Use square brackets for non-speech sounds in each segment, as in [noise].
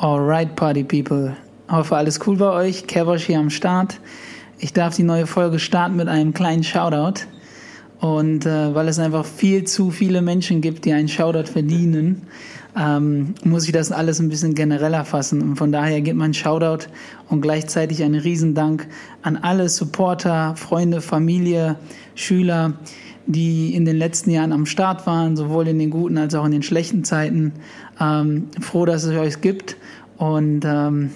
Alright, Party People. Hoffe, alles cool bei euch. Kevosh hier am Start. Ich darf die neue Folge starten mit einem kleinen Shoutout. Und äh, weil es einfach viel zu viele Menschen gibt, die einen Shoutout verdienen, ähm, muss ich das alles ein bisschen genereller fassen. Und von daher geht mein Shoutout und gleichzeitig ein Riesendank an alle Supporter, Freunde, Familie, Schüler, die in den letzten Jahren am Start waren, sowohl in den guten als auch in den schlechten Zeiten. Ähm, froh, dass es euch gibt. Und ähm,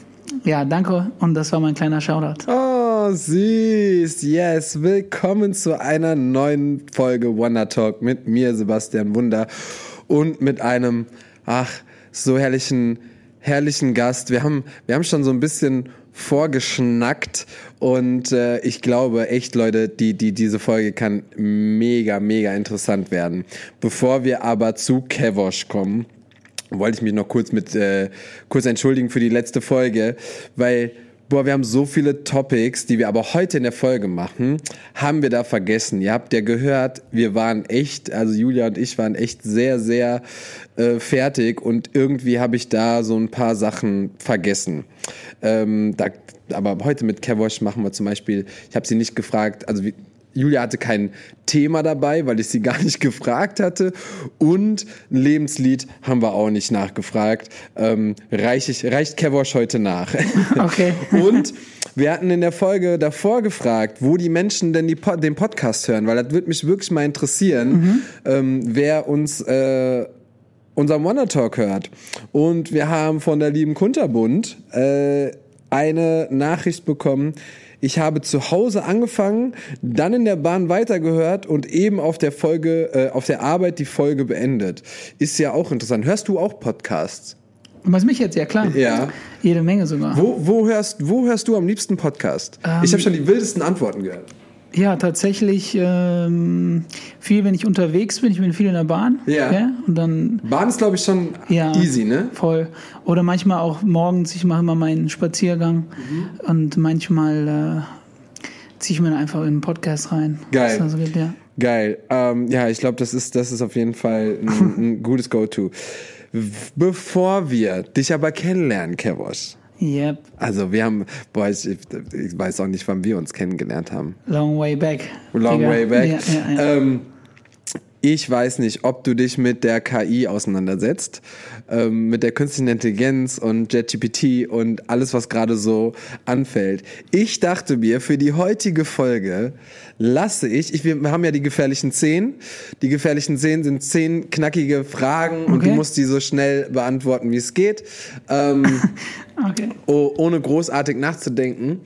ja, danke. Und das war mein kleiner Shoutout. Oh, süß. Yes. Willkommen zu einer neuen Folge Wonder Talk mit mir, Sebastian Wunder. Und mit einem, ach, so herrlichen, herrlichen Gast. Wir haben, wir haben schon so ein bisschen vorgeschnackt und äh, ich glaube echt Leute, die die diese Folge kann mega mega interessant werden. Bevor wir aber zu Kevosh kommen, wollte ich mich noch kurz mit äh, kurz entschuldigen für die letzte Folge, weil boah, wir haben so viele Topics, die wir aber heute in der Folge machen, haben wir da vergessen. Ihr habt ja gehört, wir waren echt, also Julia und ich waren echt sehr sehr äh, fertig und irgendwie habe ich da so ein paar Sachen vergessen. Ähm, da, aber heute mit Kevosh machen wir zum Beispiel, ich habe sie nicht gefragt, also wie, Julia hatte kein Thema dabei, weil ich sie [laughs] gar nicht gefragt hatte. Und ein Lebenslied haben wir auch nicht nachgefragt. Ähm, reich ich, reicht Kevosh heute nach. [laughs] Okay. Und wir hatten in der Folge davor gefragt, wo die Menschen denn die, den Podcast hören, weil das würde mich wirklich mal interessieren, mhm. ähm, wer uns äh, unser Wonder Talk hört. Und wir haben von der lieben Kunterbund äh, eine Nachricht bekommen, ich habe zu Hause angefangen, dann in der Bahn weitergehört und eben auf der Folge, äh, auf der Arbeit die Folge beendet. Ist ja auch interessant. Hörst du auch Podcasts? Was mich jetzt, ja klar. Ja. Jede Menge sogar. Wo, wo, hörst, wo hörst du am liebsten Podcast? Ähm, ich habe schon die wildesten Antworten gehört. Ja, tatsächlich ähm, viel, wenn ich unterwegs bin. Ich bin viel in der Bahn. Ja. ja und dann, Bahn ist, glaube ich, schon ja, easy, ne? Voll. Oder manchmal auch morgens. Ich mache immer meinen Spaziergang mhm. und manchmal äh, ziehe ich mir dann einfach in einen Podcast rein. Geil. Also gibt, ja. Geil. Ähm, ja, ich glaube, das ist, das ist auf jeden Fall ein, [laughs] ein gutes Go-To. Bevor wir dich aber kennenlernen, Kevosh, Yep. Also wir haben, boah, ich, ich, weiß auch nicht, wann wir uns kennengelernt haben. Long way back. Long Digga. way back. Ja, ja, ja. Ähm, ich weiß nicht, ob du dich mit der KI auseinandersetzt, ähm, mit der künstlichen Intelligenz und JetGPT und alles, was gerade so anfällt. Ich dachte mir, für die heutige Folge lasse ich, ich wir haben ja die gefährlichen zehn. Die gefährlichen zehn sind zehn knackige Fragen okay. und du musst die so schnell beantworten, wie es geht, ähm, [laughs] okay. oh, ohne großartig nachzudenken.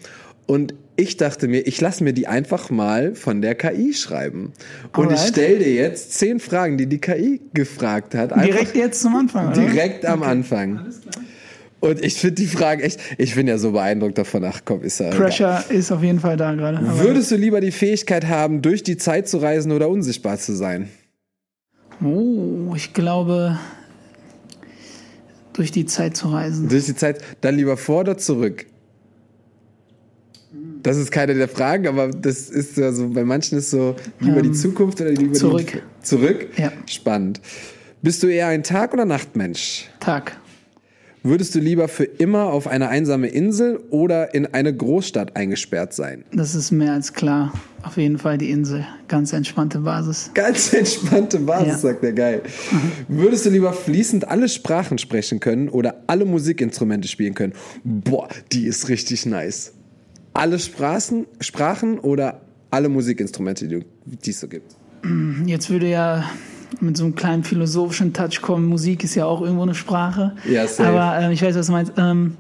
Und ich dachte mir, ich lasse mir die einfach mal von der KI schreiben. Und Alright. ich stelle dir jetzt zehn Fragen, die die KI gefragt hat. Direkt jetzt zum Anfang, oder? Direkt am okay. Anfang. Alles klar. Und ich finde die Fragen echt, ich bin ja so beeindruckt davon, ach komm, ist ja. Pressure egal. ist auf jeden Fall da gerade. Würdest du lieber die Fähigkeit haben, durch die Zeit zu reisen oder unsichtbar zu sein? Oh, ich glaube, durch die Zeit zu reisen. Durch die Zeit, dann lieber vor oder zurück? Das ist keine der Fragen, aber das ist ja so, bei manchen ist so lieber ähm, die Zukunft oder lieber zurück. die Zurück? Ja. Spannend. Bist du eher ein Tag- oder Nachtmensch? Tag. Würdest du lieber für immer auf eine einsame Insel oder in eine Großstadt eingesperrt sein? Das ist mehr als klar. Auf jeden Fall die Insel. Ganz entspannte Basis. Ganz entspannte Basis, ja. sagt er geil. Mhm. Würdest du lieber fließend alle Sprachen sprechen können oder alle Musikinstrumente spielen können? Boah, die ist richtig nice alle Sprachen, Sprachen oder alle Musikinstrumente, die, die es so gibt? Jetzt würde ja mit so einem kleinen philosophischen Touch kommen. Musik ist ja auch irgendwo eine Sprache. Ja, safe. Aber äh, ich weiß, was du meinst. Ähm,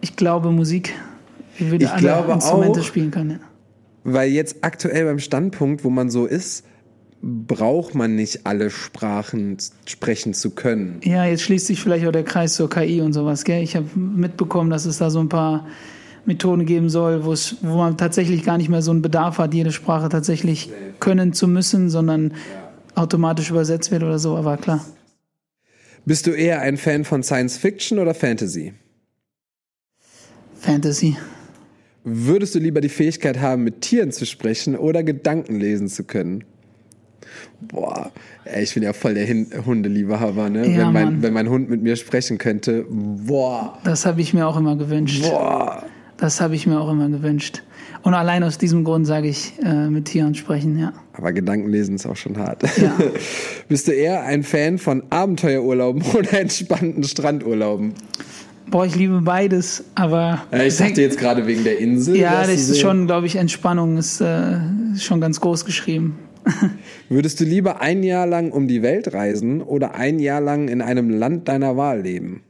ich glaube, Musik würde ich alle Instrumente auch, spielen können. Weil jetzt aktuell beim Standpunkt, wo man so ist, braucht man nicht alle Sprachen sprechen zu können. Ja, jetzt schließt sich vielleicht auch der Kreis zur KI und sowas. Gell? Ich habe mitbekommen, dass es da so ein paar Methoden geben soll, wo man tatsächlich gar nicht mehr so einen Bedarf hat, jede Sprache tatsächlich können zu müssen, sondern automatisch übersetzt wird oder so. Aber klar. Bist du eher ein Fan von Science Fiction oder Fantasy? Fantasy. Würdest du lieber die Fähigkeit haben, mit Tieren zu sprechen oder Gedanken lesen zu können? Boah, ey, ich bin ja voll der Hundeliebehaber, ne? Ja, wenn, mein, Mann. wenn mein Hund mit mir sprechen könnte, boah, Das habe ich mir auch immer gewünscht. boah. Das habe ich mir auch immer gewünscht. Und allein aus diesem Grund sage ich, äh, mit Tieren sprechen, ja. Aber Gedankenlesen ist auch schon hart. Ja. [laughs] Bist du eher ein Fan von Abenteuerurlauben [laughs] oder entspannten Strandurlauben? Boah, ich liebe beides, aber. Ja, ich dachte jetzt gerade wegen der Insel. Ja, das ist schon, glaube ich, Entspannung ist äh, schon ganz groß geschrieben. [laughs] Würdest du lieber ein Jahr lang um die Welt reisen oder ein Jahr lang in einem Land deiner Wahl leben?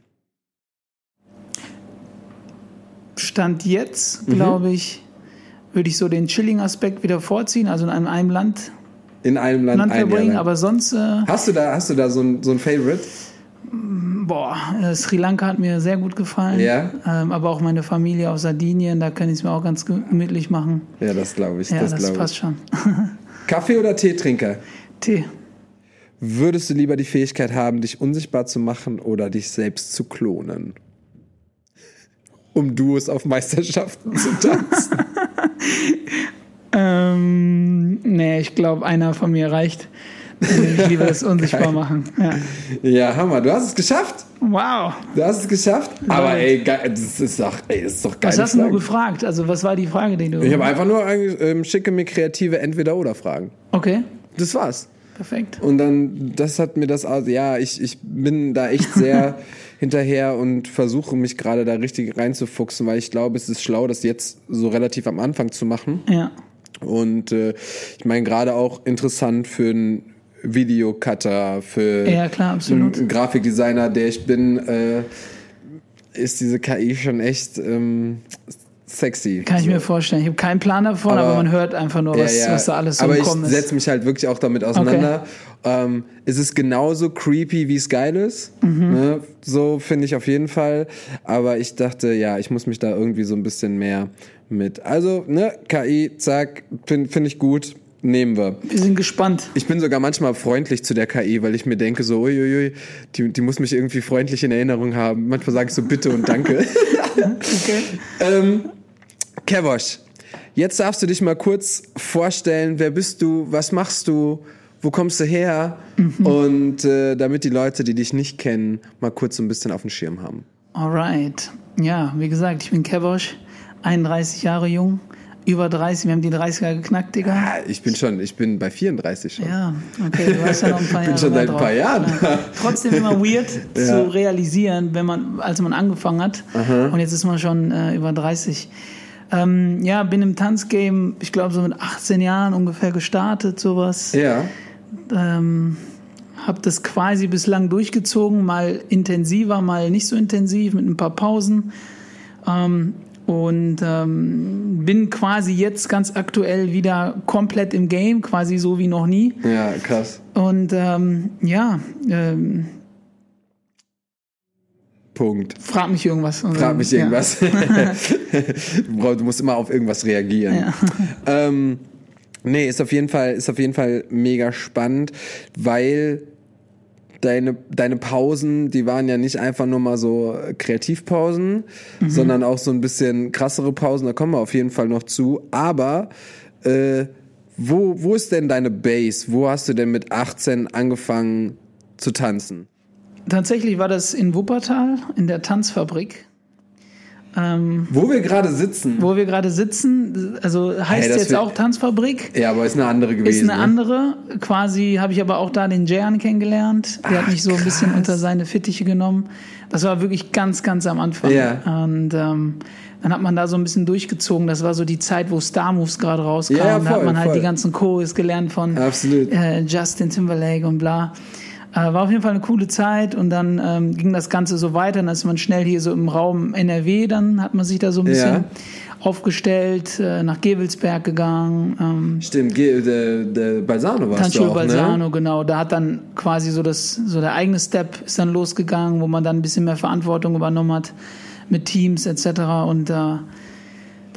Stand jetzt, Mhm. glaube ich, würde ich so den Chilling-Aspekt wieder vorziehen, also in einem, einem Land, In einem Land, Land ein Jahr verbringen, lang. aber sonst, äh, Hast du da, hast du da so ein, so ein Favorite? boah, äh, Sri Lanka hat mir sehr gut gefallen. Ja? Ähm, aber auch meine Familie auf Sardinien, da kann ich es mir auch ganz gemütlich machen. Ja, das glaube ich. Ja, das das, passt ich. schon. [laughs] Kaffee oder Teetrinker? Tee. Würdest du lieber die Fähigkeit haben, dich unsichtbar zu machen oder dich selbst zu klonen? Um Duos auf Meisterschaften zu tanzen. [laughs] Ähm, nee, ich glaube, einer von mir reicht. Ich liebe das [laughs] unsichtbar machen. Ja. ja, Hammer. Du hast es geschafft. Wow. Du hast es geschafft. Aber ey, geil, das ist doch, ey, das ist doch geil. Was hast du gefragt? Also, was war die Frage, die du. Ich habe einfach nur ähm, schicke mir kreative Entweder-Oder-Fragen. Okay, Das war's. perfekt. Und dann, das hat mir das, aus- ja, ich, ich bin da echt sehr [laughs] hinterher und versuche mich gerade da richtig reinzufuchsen, weil ich glaube, es ist schlau, das jetzt so relativ am Anfang zu machen. Ja. Und äh, ich meine, gerade auch interessant für einen Videocutter, für Ja, klar, einen Grafikdesigner, der ich bin, äh, ist diese KI schon echt ähm, sexy. Kann ich So. mir vorstellen. Ich habe keinen Plan davon, aber, Aber- man hört einfach nur, was, was da alles so Aber im ich Kommen ist. setze mich halt wirklich auch damit auseinander. Ähm, es ist genauso creepy, wie es geil ist. Mhm. Ne? So finde ich auf jeden Fall. Aber ich dachte, ja, ich muss mich da irgendwie so ein bisschen mehr mit. Also, ne, KI, zack, finde find ich gut. Nehmen wir. Wir sind gespannt. Ich bin sogar manchmal freundlich zu der KI, weil ich mir denke, so, uiuiui, die, die muss mich irgendwie freundlich in Erinnerung haben. Manchmal sage ich so bitte und danke. [laughs] Okay. Ähm, Kevosh, jetzt darfst du dich mal kurz vorstellen, wer bist du, was machst du, wo kommst du her? Und äh, damit die Leute, die dich nicht kennen, mal kurz so ein bisschen auf dem Schirm haben. Alright. Ja, wie gesagt, ich bin Kevosh, 31 Jahre jung, über 30. Wir haben die 30er geknackt, Digga. Ah, ich bin schon, ich bin bei 34 schon. Ja, okay, du hast ja noch ein paar [laughs] Bin Jahre schon mehr seit ein paar Jahren. Ja. Trotzdem immer weird [laughs] Ja. zu realisieren, wenn man, als man angefangen hat. Und jetzt ist man schon äh, über 30. Ähm, ja, bin im Tanzgame, ich glaube so mit 18 Jahren ungefähr gestartet, sowas. Ja. Ähm, habe das quasi bislang durchgezogen, mal intensiver, mal nicht so intensiv, mit ein paar Pausen. Ähm, und ähm, bin quasi jetzt ganz aktuell wieder komplett im Game, quasi so wie noch nie. Ja, krass. Und ähm, ja, ähm, Punkt. frag mich irgendwas. Frag mich ja. irgendwas. [laughs] Bro, du musst immer auf irgendwas reagieren. Ähm, nee, ist auf jeden Fall, ist auf jeden Fall mega spannend, weil deine, deine Pausen, die waren ja nicht einfach nur mal so Kreativpausen, sondern auch so ein bisschen krassere Pausen, da kommen wir auf jeden Fall noch zu. Aber äh, wo, wo ist denn deine Base? Wo hast du denn mit 18 angefangen zu tanzen? Tatsächlich war das in Wuppertal, in der Tanzfabrik. Ähm, Wo wir gerade sitzen. wo wir gerade sitzen, also heißt Hey, jetzt auch Tanzfabrik. Ja, aber ist eine andere gewesen. Ist eine ne? andere. Quasi habe ich aber auch da den Jayan kennengelernt. Der hat mich so ein bisschen unter seine Fittiche genommen. Das war wirklich ganz, ganz am Anfang. Ja. Und ähm, dann hat man da so ein bisschen durchgezogen. Das war so die Zeit, wo Star Moves gerade rauskam. Ja, ja, da hat voll, man halt voll. die ganzen Choreos gelernt von äh, Justin Timberlake und bla. Äh, war auf jeden Fall eine coole Zeit und dann ähm, ging das Ganze so weiter. Dann ist man schnell hier so im Raum NRW, dann hat man sich da so ein bisschen Ja. aufgestellt, äh, nach Gewelsberg gegangen. Ähm, Stimmt, Ge- der, der Balsano warst Tanzschule du auch, Balsano, ne? genau. Da hat dann quasi so das, so der eigene Step ist dann losgegangen, wo man dann ein bisschen mehr Verantwortung übernommen hat mit Teams etc. Und äh,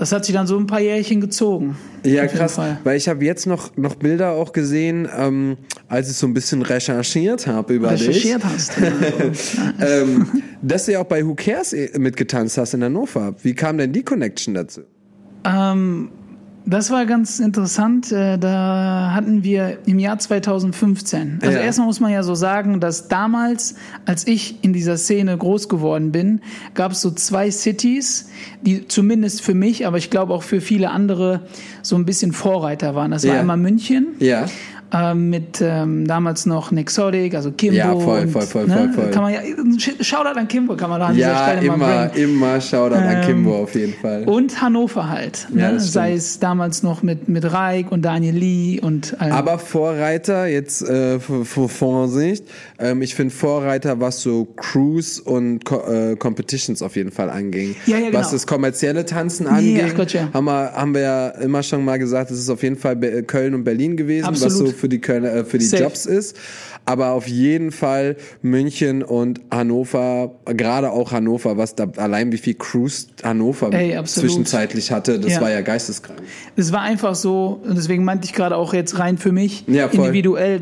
das hat sich dann so ein paar Jährchen gezogen. Ja, krass. Weil ich habe jetzt noch, noch Bilder auch gesehen, ähm, als ich so ein bisschen recherchiert habe über Recherchiert hast. Ja. [laughs] dich. Ähm, dass du ja auch bei Who Cares eh mitgetanzt hast in Hannover. Wie kam denn die Connection dazu? ähm, das war ganz interessant. Äh, Da hatten wir im Jahr 2015. Also Ja. erstmal muss man ja so sagen, dass damals, als ich in dieser Szene groß geworden bin, gab es so zwei Cities, die zumindest für mich, aber ich glaube auch für viele andere so ein bisschen Vorreiter waren. Das war Ja. einmal München. Ja. Ähm, mit ähm, damals noch Nexotic, also Kimbo. Ja, voll, und, voll, voll, ne, voll, voll. Kann man ja, Sh- Shoutout an Kimbo kann man da an dieser Ja, Stelle mal immer, bringen. immer Shoutout an Ähm, Kimbo auf jeden Fall. Und Hannover halt. Ja, Ne? Sei es damals noch mit, mit Reik und Daniel Lee und allem. Aber Vorreiter, jetzt äh, Vorsicht, ähm, ich finde Vorreiter, was so Cruise und Co äh, Competitions auf jeden Fall anging. Ja, ja, genau. Was das kommerzielle Tanzen anging, ach Gott, ja. haben, wir, haben wir ja immer schon mal gesagt, es ist auf jeden Fall Be Köln und Berlin gewesen, was Absolut. so für die, Kölner, äh, für die Safe. Jobs ist. Aber auf jeden Fall München und Hannover, gerade auch Hannover, was da allein wie viel Cruise Hannover Ey, zwischenzeitlich hatte, das Ja. war ja geisteskrank. Es war einfach so, und deswegen meinte ich gerade auch jetzt rein für mich, Ja, individuell,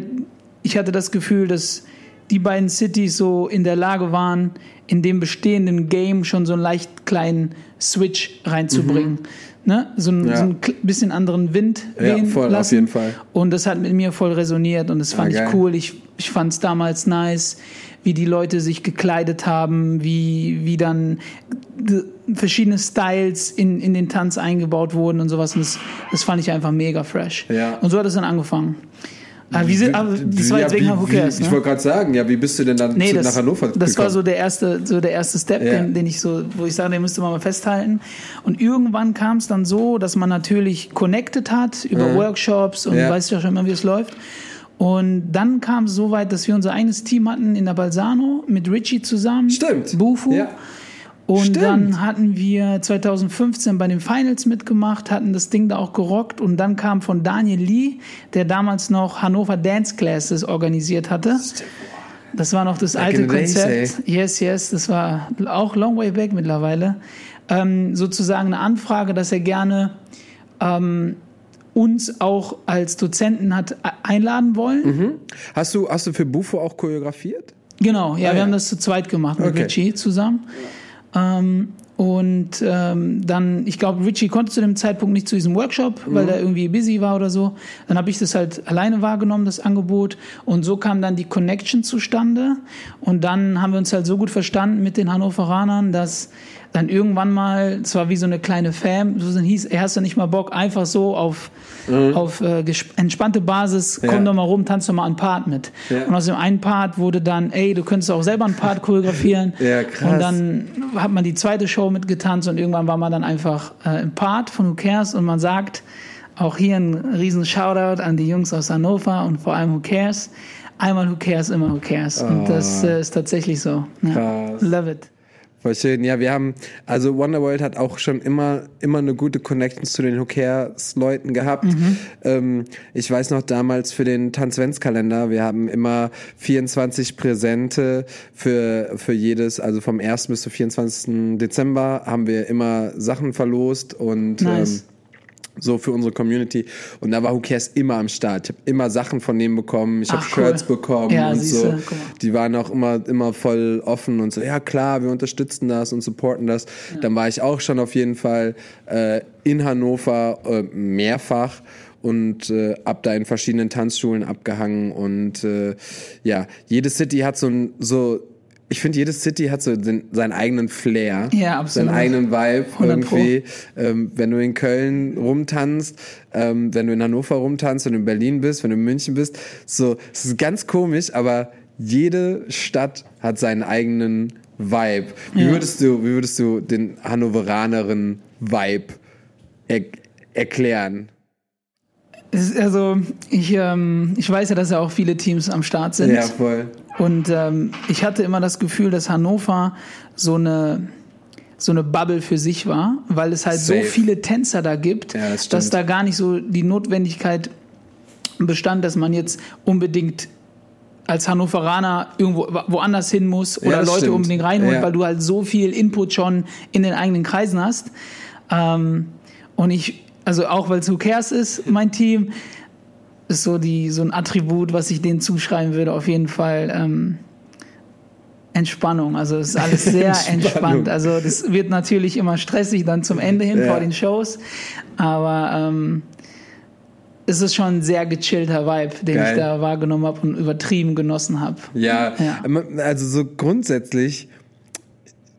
ich hatte das Gefühl, dass die beiden Cities so in der Lage waren, in dem bestehenden Game schon so einen leicht kleinen Switch reinzubringen. Ne? So, ein. Ja. so ein bisschen anderen Wind Ja, wehen voll, auf lassen. jeden Fall. Und das hat mit mir voll resoniert und das fand Ah, ich cool. Ich, ich fand es damals nice, wie die Leute sich gekleidet haben, wie, wie dann verschiedene Styles in, in den Tanz eingebaut wurden und sowas. Und das, das fand ich einfach mega fresh. Ja. Und so hat es dann angefangen. Aber wie, sind- aber das war Ja, jetzt wegen wie- Cares, Ich ne? wollte gerade sagen, ja, wie bist du denn dann Nee, zu, das, nach Hannover das war gekommen? so der erste, so der erste Step, Ja. den, den ich so, wo ich sage, den müsste man mal festhalten. Und irgendwann kam es dann so, dass man natürlich connected hat über Workshops und Ja. weiß ja schon immer, wie es läuft. Und dann kam es so weit, dass wir unser eigenes Team hatten in der Balsano mit Richie zusammen. Stimmt. Bufu. Ja. Und Stimmt. dann hatten wir 2015 bei den Finals mitgemacht, hatten das Ding da auch gerockt. Und dann kam von Daniel Lee, der damals noch Hannover Dance Classes organisiert hatte. Das war noch das Back alte Konzept. Yes, yes, das war auch long way back mittlerweile. Ähm, sozusagen eine Anfrage, dass er gerne ähm, uns auch als Dozenten hat einladen wollen. Mhm. Hast du, hast du für Bufo auch choreografiert? Genau, ja, Ah, wir ja. haben das zu zweit gemacht mit Okay. Richie zusammen. Ähm, und ähm, dann, ich glaube, Richie konnte zu dem Zeitpunkt nicht zu diesem Workshop, weil er irgendwie busy war oder so. Dann habe ich das halt alleine wahrgenommen, das Angebot. Und so kam dann die Connection zustande. Und dann haben wir uns halt so gut verstanden mit den Hannoveranern, dass dann irgendwann mal, es war wie so eine kleine Fam, so hieß, er hast du nicht mal Bock, einfach so auf, auf äh, entspannte Basis, komm Ja. doch mal rum, tanz doch mal einen Part mit. Ja. Und aus dem einen Part wurde dann, ey, du könntest auch selber einen Part [laughs] choreografieren. Ja, krass. Und dann hat man die zweite Show mitgetanzt und irgendwann war man dann einfach äh, im Part von Who Cares und man sagt, auch hier ein riesen Shoutout an die Jungs aus Hannover und vor allem Who Cares. Einmal Who Cares, immer Who Cares. Und das äh, ist tatsächlich so. Ja. Love it. Voll schön. Ja, wir haben, also Wonderworld hat auch schon immer, immer eine gute Connection zu den Who Cares Leuten gehabt. Mhm. Ähm, ich weiß noch damals für den Tanzventskalender, wir haben immer 24 Präsente für, für jedes, also vom 1. bis zum 24. Dezember haben wir immer Sachen verlost und, Nice. ähm, so für unsere Community. Und da war Who Cares immer am Start. Ich habe immer Sachen von denen bekommen. Ich habe Ach, cool. Shirts bekommen Ja, und so. Die waren auch immer, immer voll offen und so, ja klar, wir unterstützen das und supporten das. Dann war ich auch schon auf jeden Fall äh, in Hannover äh, mehrfach und äh, ab da in verschiedenen Tanzschulen abgehangen und äh, ja, jede City hat so ein, so ich finde, jede City hat so den, seinen eigenen Flair, Ja, absolut. seinen eigenen Vibe 100 Pro. irgendwie. Ähm, wenn du in Köln rumtanzt, ähm, wenn du in Hannover rumtanzt, wenn du in Berlin bist, wenn du in München bist, so, es ist ganz komisch, aber jede Stadt hat seinen eigenen Vibe. Wie Ja. würdest du, wie würdest du den Hannoveraneren Vibe er erklären? Also, ich, ähm, ich weiß ja, dass ja auch viele Teams am Start sind. Ja, voll. Und ähm, ich hatte immer das Gefühl, dass Hannover so eine so eine Bubble für sich war, weil es halt Safe. so viele Tänzer da gibt, Ja, das dass da gar nicht so die Notwendigkeit bestand, dass man jetzt unbedingt als Hannoveraner irgendwo woanders hin muss oder das Leute stimmt. unbedingt reinholt, Ja. weil du halt so viel Input schon in den eigenen Kreisen hast. Ähm, und ich, also auch weil es Who Cares ist, mein Team, ist so die so ein Attribut, was ich denen zuschreiben würde, auf jeden Fall. Ähm, Entspannung. Also es ist alles [laughs] sehr entspannt. Also das wird natürlich immer stressig dann zum Ende hin ja. vor den Shows. Aber ähm, es ist schon ein sehr gechillter Vibe, den Geil. ich da wahrgenommen habe und übertrieben genossen habe. Ja, ja, also so grundsätzlich,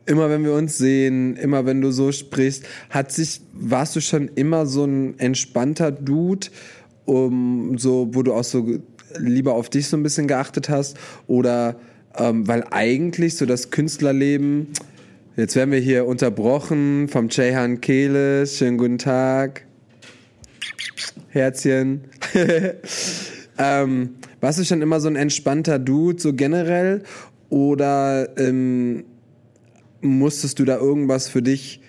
immer wenn wir uns sehen, immer wenn du so sprichst, hat sich, warst du schon immer so ein entspannter Dude, um so, wo du auch so lieber auf dich so ein bisschen geachtet hast? Oder ähm, weil eigentlich so das Künstlerleben, jetzt werden wir hier unterbrochen vom Ceyhan Kehle, schönen guten Tag. Herzchen. [laughs] ähm, warst du schon immer so ein entspannter Dude, so generell? Oder ähm, musstest du da irgendwas für dich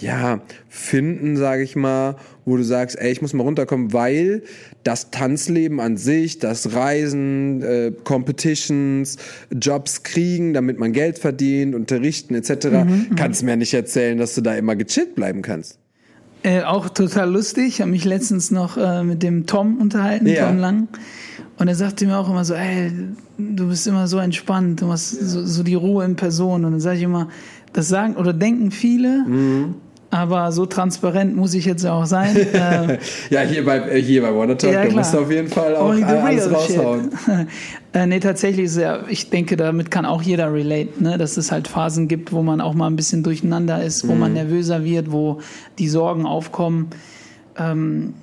ja, finden, sage ich mal, wo du sagst, ey, ich muss mal runterkommen, weil das Tanzleben an sich, das Reisen, äh, Competitions, Jobs kriegen, damit man Geld verdient, unterrichten etc., mhm, mhm, kannst mir nicht erzählen, dass du da immer gechillt bleiben kannst. Äh, auch total lustig. Ich habe mich letztens noch äh, mit dem Tom unterhalten, ja. Tom Lang. Und er sagte mir auch immer so, ey, du bist immer so entspannt, du hast so, so die Ruhe in Person. Und dann sage ich immer, das sagen oder denken viele, mhm. Aber so transparent muss ich jetzt auch sein. [laughs] Äh, ja, hier bei, äh, hier bei Wanna Talk, ja, da musst du auf jeden Fall auch alles raushauen. [laughs] äh, nee, tatsächlich ist ja, ich denke, damit kann auch jeder relate, ne? dass es halt Phasen gibt, wo man auch mal ein bisschen durcheinander ist, wo mhm. man nervöser wird, wo die Sorgen aufkommen. Ähm,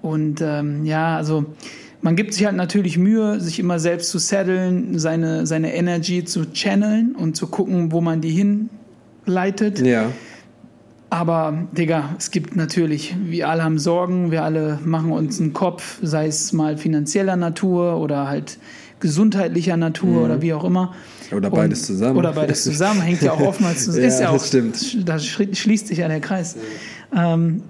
und ähm, ja, also man gibt sich halt natürlich Mühe, sich immer selbst zu setteln, seine, seine Energy zu channeln und zu gucken, wo man die hinleitet. Ja. Aber, Digga, es gibt natürlich, wir alle haben Sorgen, wir alle machen uns einen Kopf, sei es mal finanzieller Natur oder halt gesundheitlicher Natur mhm. oder wie auch immer. Oder beides Und, zusammen. Oder beides [laughs] zusammen, hängt ja auch oftmals zusammen. ja, ist ja auch, das stimmt. Da schließt sich ja der Kreis. Ähm,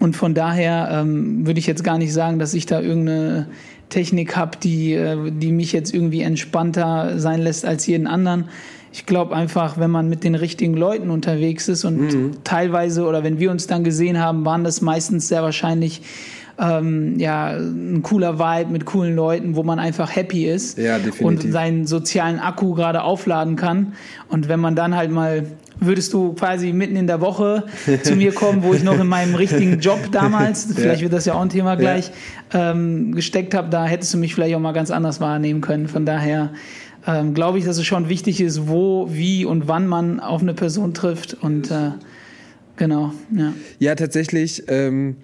und von daher ähm, würde ich jetzt gar nicht sagen, dass ich da irgendeine Technik habe, die, äh, die mich jetzt irgendwie entspannter sein lässt als jeden anderen ich glaube einfach, wenn man mit den richtigen Leuten unterwegs ist und mhm. teilweise oder wenn wir uns dann gesehen haben, waren das meistens sehr wahrscheinlich ähm, ja, ein cooler Vibe mit coolen Leuten, wo man einfach happy ist ja, und seinen sozialen Akku gerade aufladen kann. Und wenn man dann halt mal, würdest du quasi mitten in der Woche [laughs] zu mir kommen, wo ich noch in meinem richtigen Job damals, [laughs] vielleicht wird das ja auch ein Thema gleich, ja. ähm, gesteckt habe, da hättest du mich vielleicht auch mal ganz anders wahrnehmen können. Von daher ähm, glaube ich, dass es schon wichtig ist, wo, wie und wann man auf eine Person trifft. Und äh, genau, ja. Ja, tatsächlich. Ähm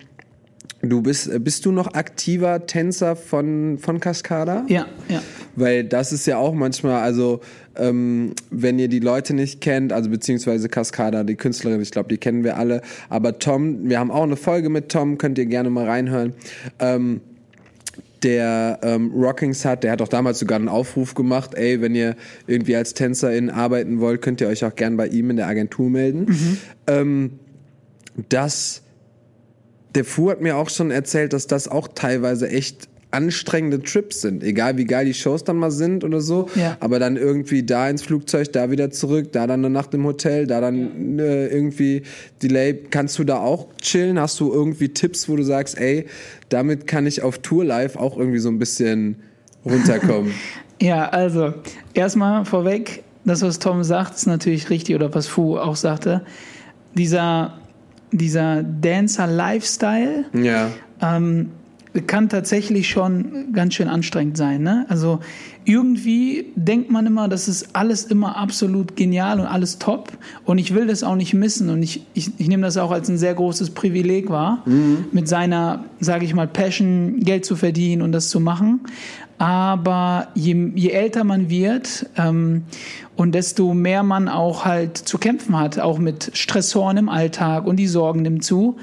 Du bist, äh, bist du noch aktiver Tänzer von, von Cascada? Ja, ja. Weil das ist ja auch manchmal, also ähm, wenn ihr die Leute nicht kennt, also beziehungsweise Cascada, die Künstlerin, ich glaube, die kennen wir alle. Aber Tom, wir haben auch eine Folge mit Tom, könnt ihr gerne mal reinhören. Ähm, der ähm, Rockings hat, der hat auch damals sogar einen Aufruf gemacht, ey, wenn ihr irgendwie als Tänzerin arbeiten wollt, könnt ihr euch auch gern bei ihm in der Agentur melden. Mhm. Ähm, das, der Fu hat mir auch schon erzählt, dass das auch teilweise echt anstrengende Trips sind, egal wie geil die Shows dann mal sind oder so, ja. aber dann irgendwie da ins Flugzeug, da wieder zurück, da dann eine Nacht im Hotel, da dann äh, irgendwie Delay. Kannst du da auch chillen? Hast du irgendwie Tipps, wo du sagst, ey, damit kann ich auf Tour live auch irgendwie so ein bisschen runterkommen? [laughs] ja, also erstmal vorweg, das was Tom sagt, ist natürlich richtig oder was Fu auch sagte. Dieser dieser Dancer Lifestyle. Ja. Ähm, kann tatsächlich schon ganz schön anstrengend sein. Ne? Also irgendwie denkt man immer, das ist alles immer absolut genial und alles top. Und ich will das auch nicht missen. Und ich, ich, ich nehme das auch als ein sehr großes Privileg wahr, mhm. mit seiner, sage ich mal, Passion Geld zu verdienen und das zu machen. Aber je, je älter man wird ähm, und desto mehr man auch halt zu kämpfen hat, auch mit Stressoren im Alltag und die Sorgen nimmt zu,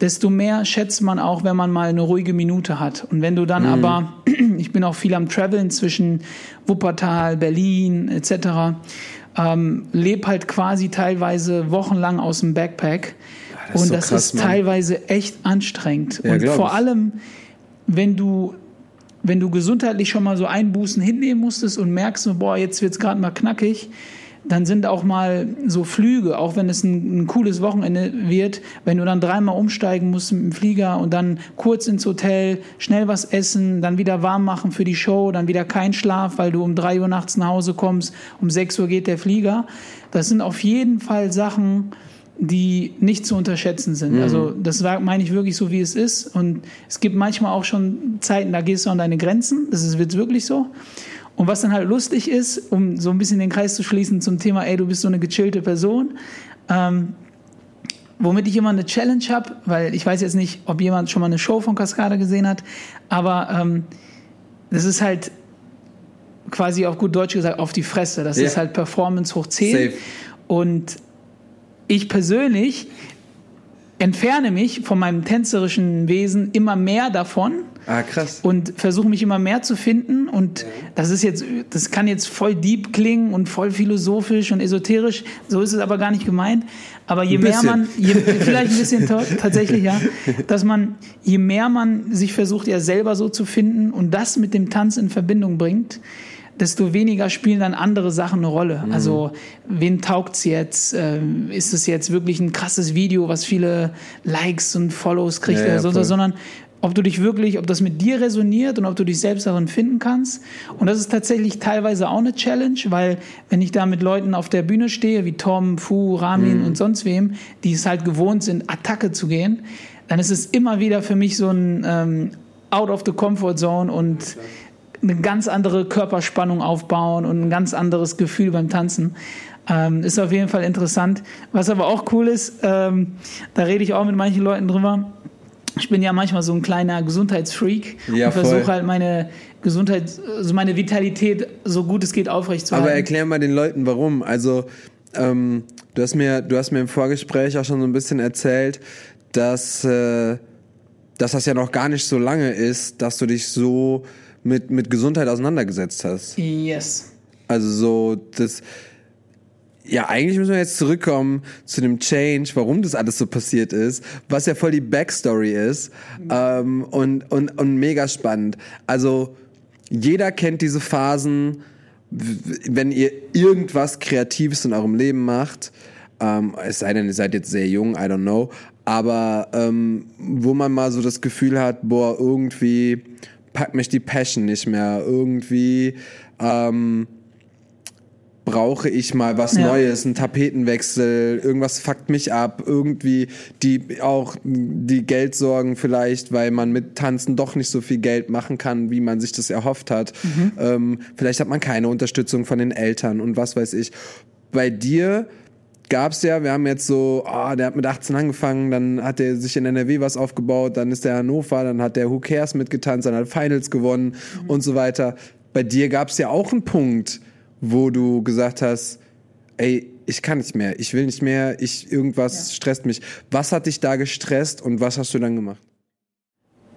desto mehr schätzt man auch, wenn man mal eine ruhige Minute hat. Und wenn du dann mhm. aber, [clears throat] ich bin auch viel am Traveln zwischen Wuppertal, Berlin etc., ähm, lebe halt quasi teilweise wochenlang aus dem Backpack. Ja, das und so das krass, ist Mann. teilweise echt anstrengend. Ja, und vor allem, wenn du wenn du gesundheitlich schon mal so Einbußen hinnehmen musstest und merkst, boah, jetzt wird's gerade mal knackig, dann sind auch mal so Flüge, auch wenn es ein, ein, cooles Wochenende wird, wenn du dann dreimal umsteigen musst mit dem Flieger und dann kurz ins Hotel, schnell was essen, dann wieder warm machen für die Show, dann wieder kein Schlaf, weil du um drei Uhr nachts nach Hause kommst, um sechs Uhr geht der Flieger. Das sind auf jeden Fall Sachen, die nicht zu unterschätzen sind. Mhm. Also das meine ich wirklich so, wie es ist. Und es gibt manchmal auch schon Zeiten, da gehst du an deine Grenzen. Das ist wird wirklich so. Und was dann halt lustig ist, um so ein bisschen den Kreis zu schließen zum Thema, ey, du bist so eine gechillte Person. Ähm, womit ich immer eine Challenge habe, weil ich weiß jetzt nicht, ob jemand schon mal eine Show von Cascada gesehen hat, aber ähm, das ist halt quasi auf gut Deutsch gesagt auf die Fresse. Das yeah. ist halt Performance hoch 10. Safe. Und ich persönlich entferne mich von meinem tänzerischen Wesen immer mehr davon. Ah, krass. Und versuche mich immer mehr zu finden. Und ja. das ist jetzt, das kann jetzt voll deep klingen und voll philosophisch und esoterisch. So ist es aber gar nicht gemeint. Aber je mehr man, je, [laughs] vielleicht ein bisschen tatsächlich, ja, dass man, je mehr man sich versucht, ja selber so zu finden und das mit dem Tanz in Verbindung bringt, desto weniger spielen dann andere Sachen eine Rolle. Mhm. Also, wen taugt's jetzt? Ähm, ist es jetzt wirklich ein krasses Video, was viele Likes und Follows kriegt ja, oder so, sondern ob du dich wirklich, ob das mit dir resoniert und ob du dich selbst darin finden kannst. Und das ist tatsächlich teilweise auch eine Challenge, weil wenn ich da mit Leuten auf der Bühne stehe, wie Tom, Fu, Ramin mhm. und sonst wem, die es halt gewohnt sind, Attacke zu gehen, dann ist es immer wieder für mich so ein ähm, out of the comfort zone und eine ganz andere Körperspannung aufbauen und ein ganz anderes Gefühl beim Tanzen. Ähm, ist auf jeden Fall interessant. Was aber auch cool ist, ähm, da rede ich auch mit manchen Leuten drüber. Ich bin ja manchmal so ein kleiner Gesundheitsfreak ja, und versuche halt meine Gesundheit, also meine Vitalität so gut es geht aufrechtzuerhalten. Aber erklär mal den Leuten, warum. Also ähm, du hast mir, du hast mir im Vorgespräch auch schon so ein bisschen erzählt, dass, äh, dass das ja noch gar nicht so lange ist, dass du dich so mit, mit Gesundheit auseinandergesetzt hast. Yes. Also so, das, ja, eigentlich müssen wir jetzt zurückkommen zu dem Change, warum das alles so passiert ist, was ja voll die Backstory ist ähm, und, und, und mega spannend. Also jeder kennt diese Phasen, wenn ihr irgendwas Kreatives in eurem Leben macht, ähm, es sei denn, ihr seid jetzt sehr jung, I don't know, aber ähm, wo man mal so das Gefühl hat, boah, irgendwie packt mich die Passion nicht mehr. Irgendwie ähm, brauche ich mal was ja. Neues, einen Tapetenwechsel, irgendwas fuckt mich ab, irgendwie die auch die Geldsorgen vielleicht, weil man mit Tanzen doch nicht so viel Geld machen kann, wie man sich das erhofft hat. Mhm. Ähm, vielleicht hat man keine Unterstützung von den Eltern und was weiß ich. Bei dir gab's ja, wir haben jetzt so, oh, der hat mit 18 angefangen, dann hat er sich in NRW was aufgebaut, dann ist der Hannover, dann hat der Who Cares mitgetanzt, dann hat Finals gewonnen mhm. und so weiter. Bei dir gab's ja auch einen Punkt, wo du gesagt hast, ey, ich kann nicht mehr, ich will nicht mehr, ich irgendwas ja. stresst mich. Was hat dich da gestresst und was hast du dann gemacht?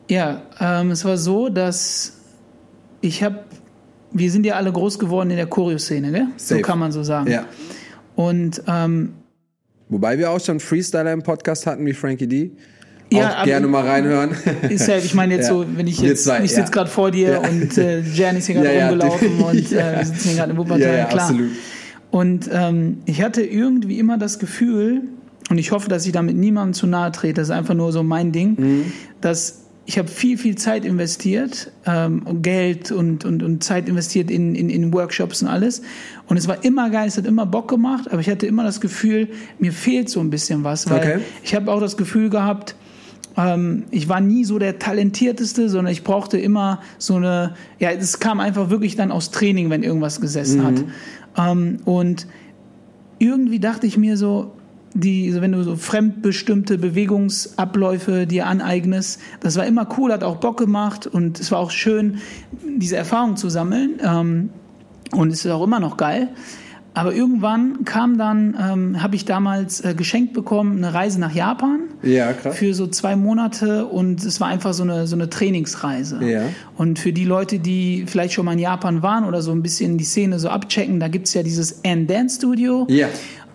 Ja, ähm, es war so, dass ich habe, wir sind ja alle groß geworden in der Choreo-Szene, gell? So kann man so sagen. Ja. Und ähm, wobei wir auch schon Freestyler im Podcast hatten wie Frankie D. Ja, auch gerne mal reinhören. Ist halt, ich meine jetzt [laughs] ja. so, wenn ich jetzt, zwei, ich sitze ja. gerade vor dir ja. und äh, Jan ist hier gerade [laughs] rumgelaufen und [laughs] äh, wir sitzen hier gerade in Wuppertal, klar. Absolut. Und ähm, ich hatte irgendwie immer das Gefühl, und ich hoffe, dass ich damit niemandem zu nahe trete, das ist einfach nur so mein Ding, mhm. dass ich habe viel, viel Zeit investiert, ähm, Geld und, und, und Zeit investiert in, in, in Workshops und alles. Und es war immer geil, es hat immer Bock gemacht, aber ich hatte immer das Gefühl, mir fehlt so ein bisschen was. Weil okay. ich habe auch das Gefühl gehabt, ähm, ich war nie so der Talentierteste, sondern ich brauchte immer so eine, ja, es kam einfach wirklich dann aus Training, wenn irgendwas gesessen mhm. hat. Ähm, und irgendwie dachte ich mir so, die, wenn du so fremdbestimmte Bewegungsabläufe dir aneignest, das war immer cool, hat auch Bock gemacht und es war auch schön, diese Erfahrung zu sammeln. Ähm, und es ist auch immer noch geil. Aber irgendwann kam dann, ähm, habe ich damals äh, geschenkt bekommen, eine Reise nach Japan. Ja, krass. Für so zwei Monate und es war einfach so eine, so eine Trainingsreise. Ja. Und für die Leute, die vielleicht schon mal in Japan waren oder so ein bisschen die Szene so abchecken, da gibt's ja dieses N-Dance Studio. Ja.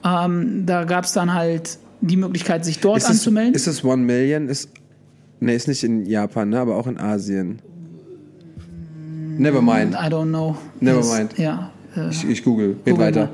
Ähm, da gab es dann halt die Möglichkeit, sich dort ist anzumelden. Es, ist es One Million? Ist, ne, ist nicht in Japan, ne, aber auch in Asien. Never mind. I don't know. Never yes. mind. Ja. Äh, ich, ich google. Red weiter.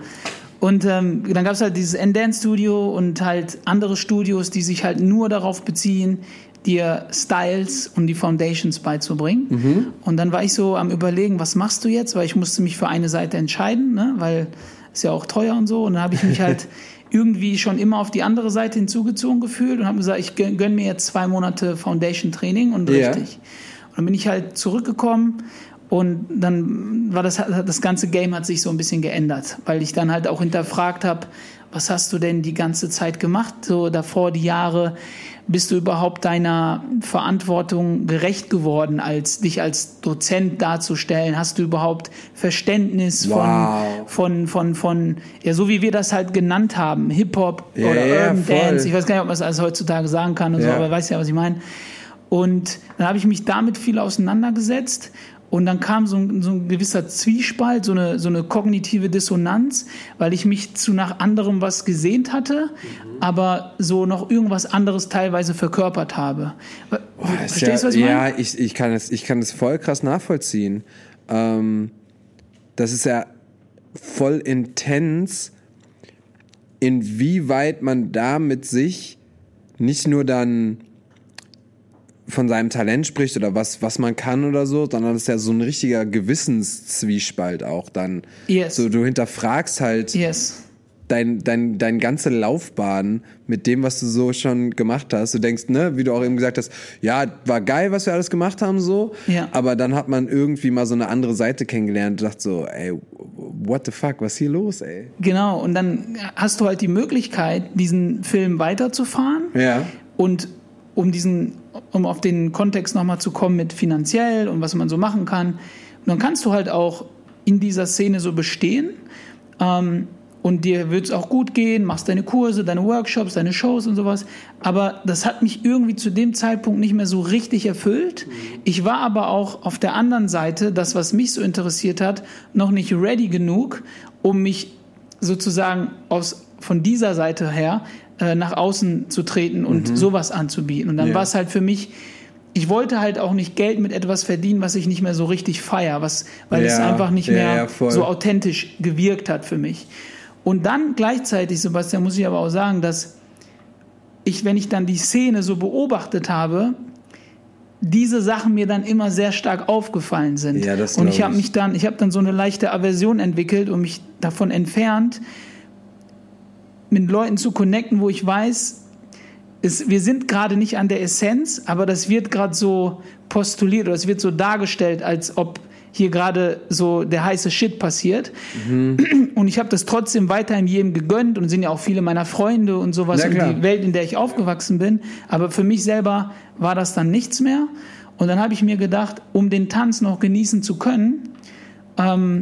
Und ähm, dann gab es halt dieses N-Dance-Studio und halt andere Studios, die sich halt nur darauf beziehen, dir Styles und die Foundations beizubringen. Mhm. Und dann war ich so am überlegen, was machst du jetzt? Weil ich musste mich für eine Seite entscheiden, ne? weil ist ja auch teuer und so. Und dann habe ich mich [laughs] halt irgendwie schon immer auf die andere Seite hinzugezogen gefühlt und habe gesagt, ich gönn gönn mir jetzt zwei Monate Foundation Training und richtig. Und dann bin ich halt zurückgekommen und dann war das, das ganze Game hat sich so ein bisschen geändert, weil ich dann halt auch hinterfragt habe, was hast du denn die ganze Zeit gemacht, so davor die Jahre, bist du überhaupt deiner Verantwortung gerecht geworden, als dich als Dozent darzustellen? Hast du überhaupt Verständnis Wow. von, von, von, von, ja, so wie wir das halt genannt haben, Hip-Hop Ja, oder Urban voll. Dance, ich weiß gar nicht, ob man das alles heutzutage sagen kann und so, Ja. aber weißt ja, was ich meine. Und dann habe ich mich damit viel auseinandergesetzt und dann kam so ein, so ein gewisser Zwiespalt, so eine, so eine kognitive Dissonanz, weil ich mich zu nach anderem was gesehnt hatte, aber so noch irgendwas anderes teilweise verkörpert habe. Ist Verstehst du, ja, was ich meine? Ja, ich, ich, kann es, ich kann es voll krass nachvollziehen. Ähm, das ist ja voll intens, inwieweit man da mit sich nicht nur dann von seinem Talent spricht oder was, was man kann oder so, sondern es ist ja so ein richtiger Gewissenszwiespalt auch dann. Yes. So, du hinterfragst halt Yes. dein, dein, dein ganze Laufbahn mit dem, was du so schon gemacht hast. Du denkst, ne, wie du auch eben gesagt hast, ja, war geil, was wir alles gemacht haben, so. Ja. Aber dann hat man irgendwie mal so eine andere Seite kennengelernt und dachte so, ey, what the fuck, was ist hier los, ey? Genau, und dann hast du halt die Möglichkeit, diesen Film weiterzufahren. Ja. Und um diesen, um auf den Kontext nochmal zu kommen mit finanziell und was man so machen kann. Dann kannst du halt auch in dieser Szene so bestehen. Ähm, und dir wird es auch gut gehen, machst deine Kurse, deine Workshops, deine Shows und sowas. Aber das hat mich irgendwie zu dem Zeitpunkt nicht mehr so richtig erfüllt. Ich war aber auch auf der anderen Seite, das, was mich so interessiert hat, noch nicht ready genug, um mich sozusagen aus, von dieser Seite her äh, nach außen zu treten und sowas anzubieten. Und dann Ja. war es halt für mich, ich wollte halt auch nicht Geld mit etwas verdienen, was ich nicht mehr so richtig feier, was, weil es Ja, einfach nicht ja, mehr ja, so authentisch gewirkt hat für mich. Und dann gleichzeitig, Sebastian, muss ich aber auch sagen, dass ich, wenn ich dann die Szene so beobachtet habe, diese Sachen mir dann immer sehr stark aufgefallen sind. Und ich habe ich. mich dann, ich habe dann so eine leichte Aversion entwickelt und mich davon entfernt, mit Leuten zu connecten, wo ich weiß, es, wir sind gerade nicht an der Essenz, aber das wird gerade so postuliert oder es wird so dargestellt, als ob hier gerade so der heiße Shit passiert. Und ich habe das trotzdem weiterhin jedem gegönnt und sind ja auch viele meiner Freunde und sowas Ja, und die Welt, in der ich aufgewachsen bin. Aber für mich selber war das dann nichts mehr. Und dann habe ich mir gedacht, um den Tanz noch genießen zu können,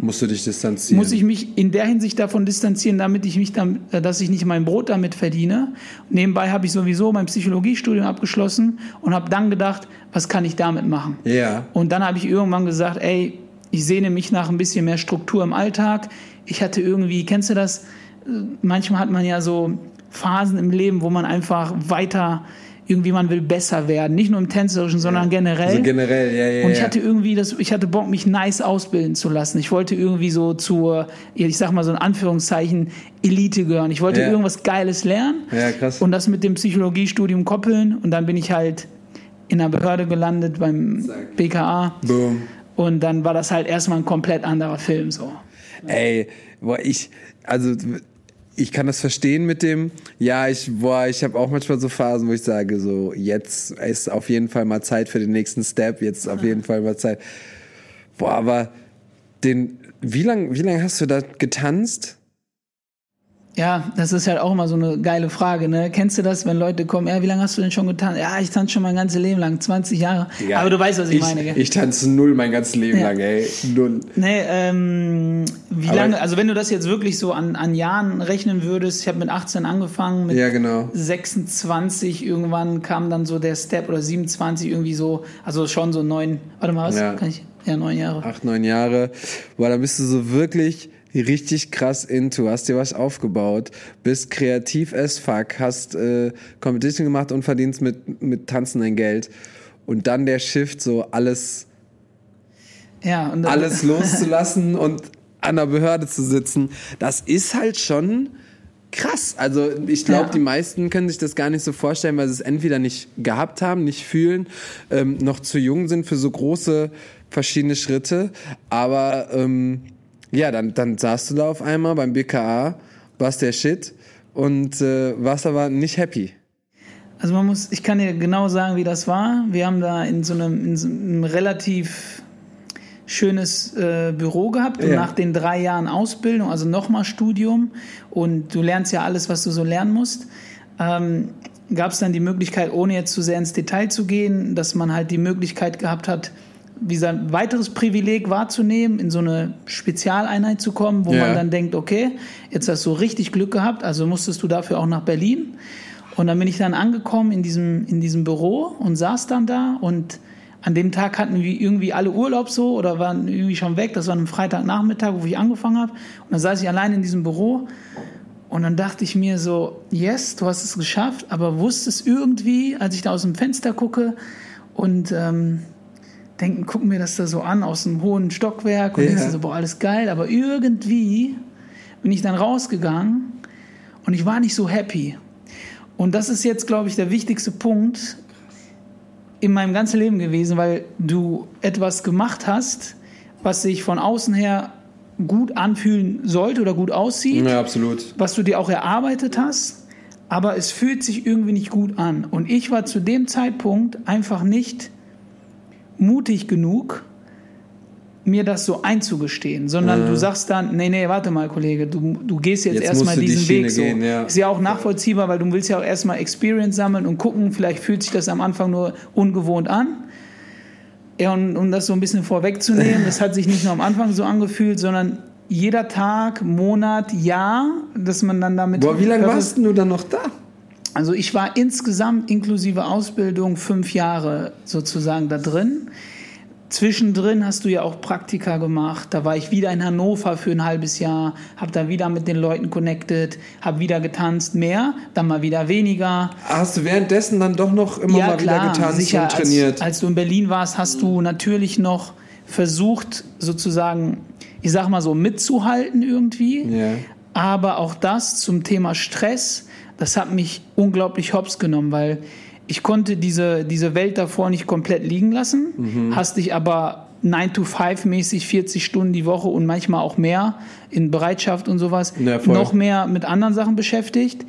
Musst du dich distanzieren. muss ich mich in der Hinsicht davon distanzieren, damit ich mich dann, äh, dass ich nicht mein Brot damit verdiene. Nebenbei habe ich sowieso mein Psychologiestudium abgeschlossen und habe dann gedacht, was kann ich damit machen? Ja. Und dann habe ich irgendwann gesagt, ey, ich sehne mich nach ein bisschen mehr Struktur im Alltag. Ich hatte irgendwie, kennst du das? Äh, Manchmal hat man ja so Phasen im Leben, wo man einfach weiter irgendwie man will besser werden, nicht nur im tänzerischen, sondern generell. Also generell, ja, ja. Und ich ja. hatte irgendwie das, ich hatte Bock, mich nice ausbilden zu lassen. Ich wollte irgendwie so zur, ja, ich sag mal so in Anführungszeichen, Elite gehören. Ich wollte Ja. irgendwas Geiles lernen Ja, krass. und das mit dem Psychologiestudium koppeln. Und dann bin ich halt in einer Behörde gelandet beim Zack. BKA. Boom. Und dann war das halt erstmal ein komplett anderer Film so. Ey, boah, ich, also ich kann das verstehen mit dem, ja, ich, boah, ich habe auch manchmal so Phasen, wo ich sage, so, jetzt ist auf jeden Fall mal Zeit für den nächsten Step, jetzt auf jeden Fall mal Zeit. Boah, aber den, wie lang, wie lang hast du da getanzt? Ja, das ist halt auch immer so eine geile Frage, ne? Kennst du das, wenn Leute kommen, ja, wie lange hast du denn schon getan? Ja, ich tanze schon mein ganzes Leben lang, 20 Jahre. Aber du weißt, was ich, meine, gell? Ich tanze null mein ganzes Leben Ja. lang, ey. Null. Nee, ähm, wie Aber- lange, also wenn du das jetzt wirklich so an, an Jahren rechnen würdest, ich habe mit 18 angefangen, mit Ja, genau. 26 irgendwann kam dann so der Step oder 27 irgendwie so, also schon so neun, warte mal, was Ja. kann ich? Ja, neun Jahre. Acht, neun Jahre. Boah, da bist du so wirklich richtig krass into, hast dir was aufgebaut, bist kreativ as fuck, hast äh, Competition gemacht und verdienst mit, mit Tanzen dein Geld. Und dann der Shift, so alles, Ja, und alles loszulassen [laughs] und an der Behörde zu sitzen, das ist halt schon krass. Also ich glaube, Ja. die meisten können sich das gar nicht so vorstellen, weil sie es entweder nicht gehabt haben, nicht fühlen, ähm, noch zu jung sind für so große verschiedene Schritte. Aber ähm, ja, dann, dann saßt du da auf einmal beim BKA, warst der Shit und äh, warst aber nicht happy. Also man muss, ich kann dir genau sagen, wie das war. Wir haben da in so einem, in so einem relativ schönes äh, Büro gehabt und Ja. nach den drei Jahren Ausbildung, also nochmal Studium und du lernst ja alles, was du so lernen musst, ähm, gab es dann die Möglichkeit, ohne jetzt zu sehr ins Detail zu gehen, dass man halt die Möglichkeit gehabt hat, wie sein weiteres Privileg wahrzunehmen, in so eine Spezialeinheit zu kommen, wo Ja. man dann denkt, okay, jetzt hast du richtig Glück gehabt, also musstest du dafür auch nach Berlin. Und dann bin ich dann angekommen in diesem, in diesem Büro und saß dann da und an dem Tag hatten wir irgendwie alle Urlaub so oder waren irgendwie schon weg. Das war ein Freitagnachmittag, wo ich angefangen habe. Und dann saß ich allein in diesem Büro und dann dachte ich mir so, yes, du hast es geschafft, aber wusstest irgendwie, als ich da aus dem Fenster gucke und ähm, denken, gucken mir das da so an aus einem hohen Stockwerk und Ja. denkst so, boah, alles geil, aber irgendwie bin ich dann rausgegangen und ich war nicht so happy. Und das ist jetzt, glaube ich, der wichtigste Punkt in meinem ganzen Leben gewesen, weil du etwas gemacht hast, was sich von außen her gut anfühlen sollte oder gut aussieht, Ja, absolut. was du dir auch erarbeitet hast, aber es fühlt sich irgendwie nicht gut an. Und ich war zu dem Zeitpunkt einfach nicht mutig genug, mir das so einzugestehen, sondern du sagst dann, nee, nee, warte mal, Kollege, du, du gehst jetzt, Jetzt erstmal die diesen Schiene Weg so. gehen, ja. Ist ja auch nachvollziehbar, weil du willst ja auch erstmal Experience sammeln und gucken, vielleicht fühlt sich das am Anfang nur ungewohnt an. Ja, und um das so ein bisschen vorwegzunehmen, [laughs] das hat sich nicht nur am Anfang so angefühlt, sondern jeder Tag, Monat, Jahr, dass man dann damit. Boah, wie lange warst du dann noch da? Also ich war insgesamt inklusive Ausbildung fünf Jahre sozusagen da drin. Zwischendrin hast du ja auch Praktika gemacht. Da war ich wieder in Hannover für ein halbes Jahr, habe da wieder mit den Leuten connected, habe wieder getanzt, mehr, dann mal wieder weniger. Hast du währenddessen dann doch noch immer mal wieder getanzt sicher. und trainiert? Als, als du in Berlin warst, hast du natürlich noch versucht, sozusagen, ich sag mal so, mitzuhalten irgendwie. ja. Aber auch das zum Thema Stress, das hat mich unglaublich hops genommen, weil ich konnte diese, diese Welt davor nicht komplett liegen lassen, Mhm. hast dich aber 9 to 5 mäßig 40 Stunden die Woche und manchmal auch mehr in Bereitschaft und sowas Ja, noch mehr mit anderen Sachen beschäftigt.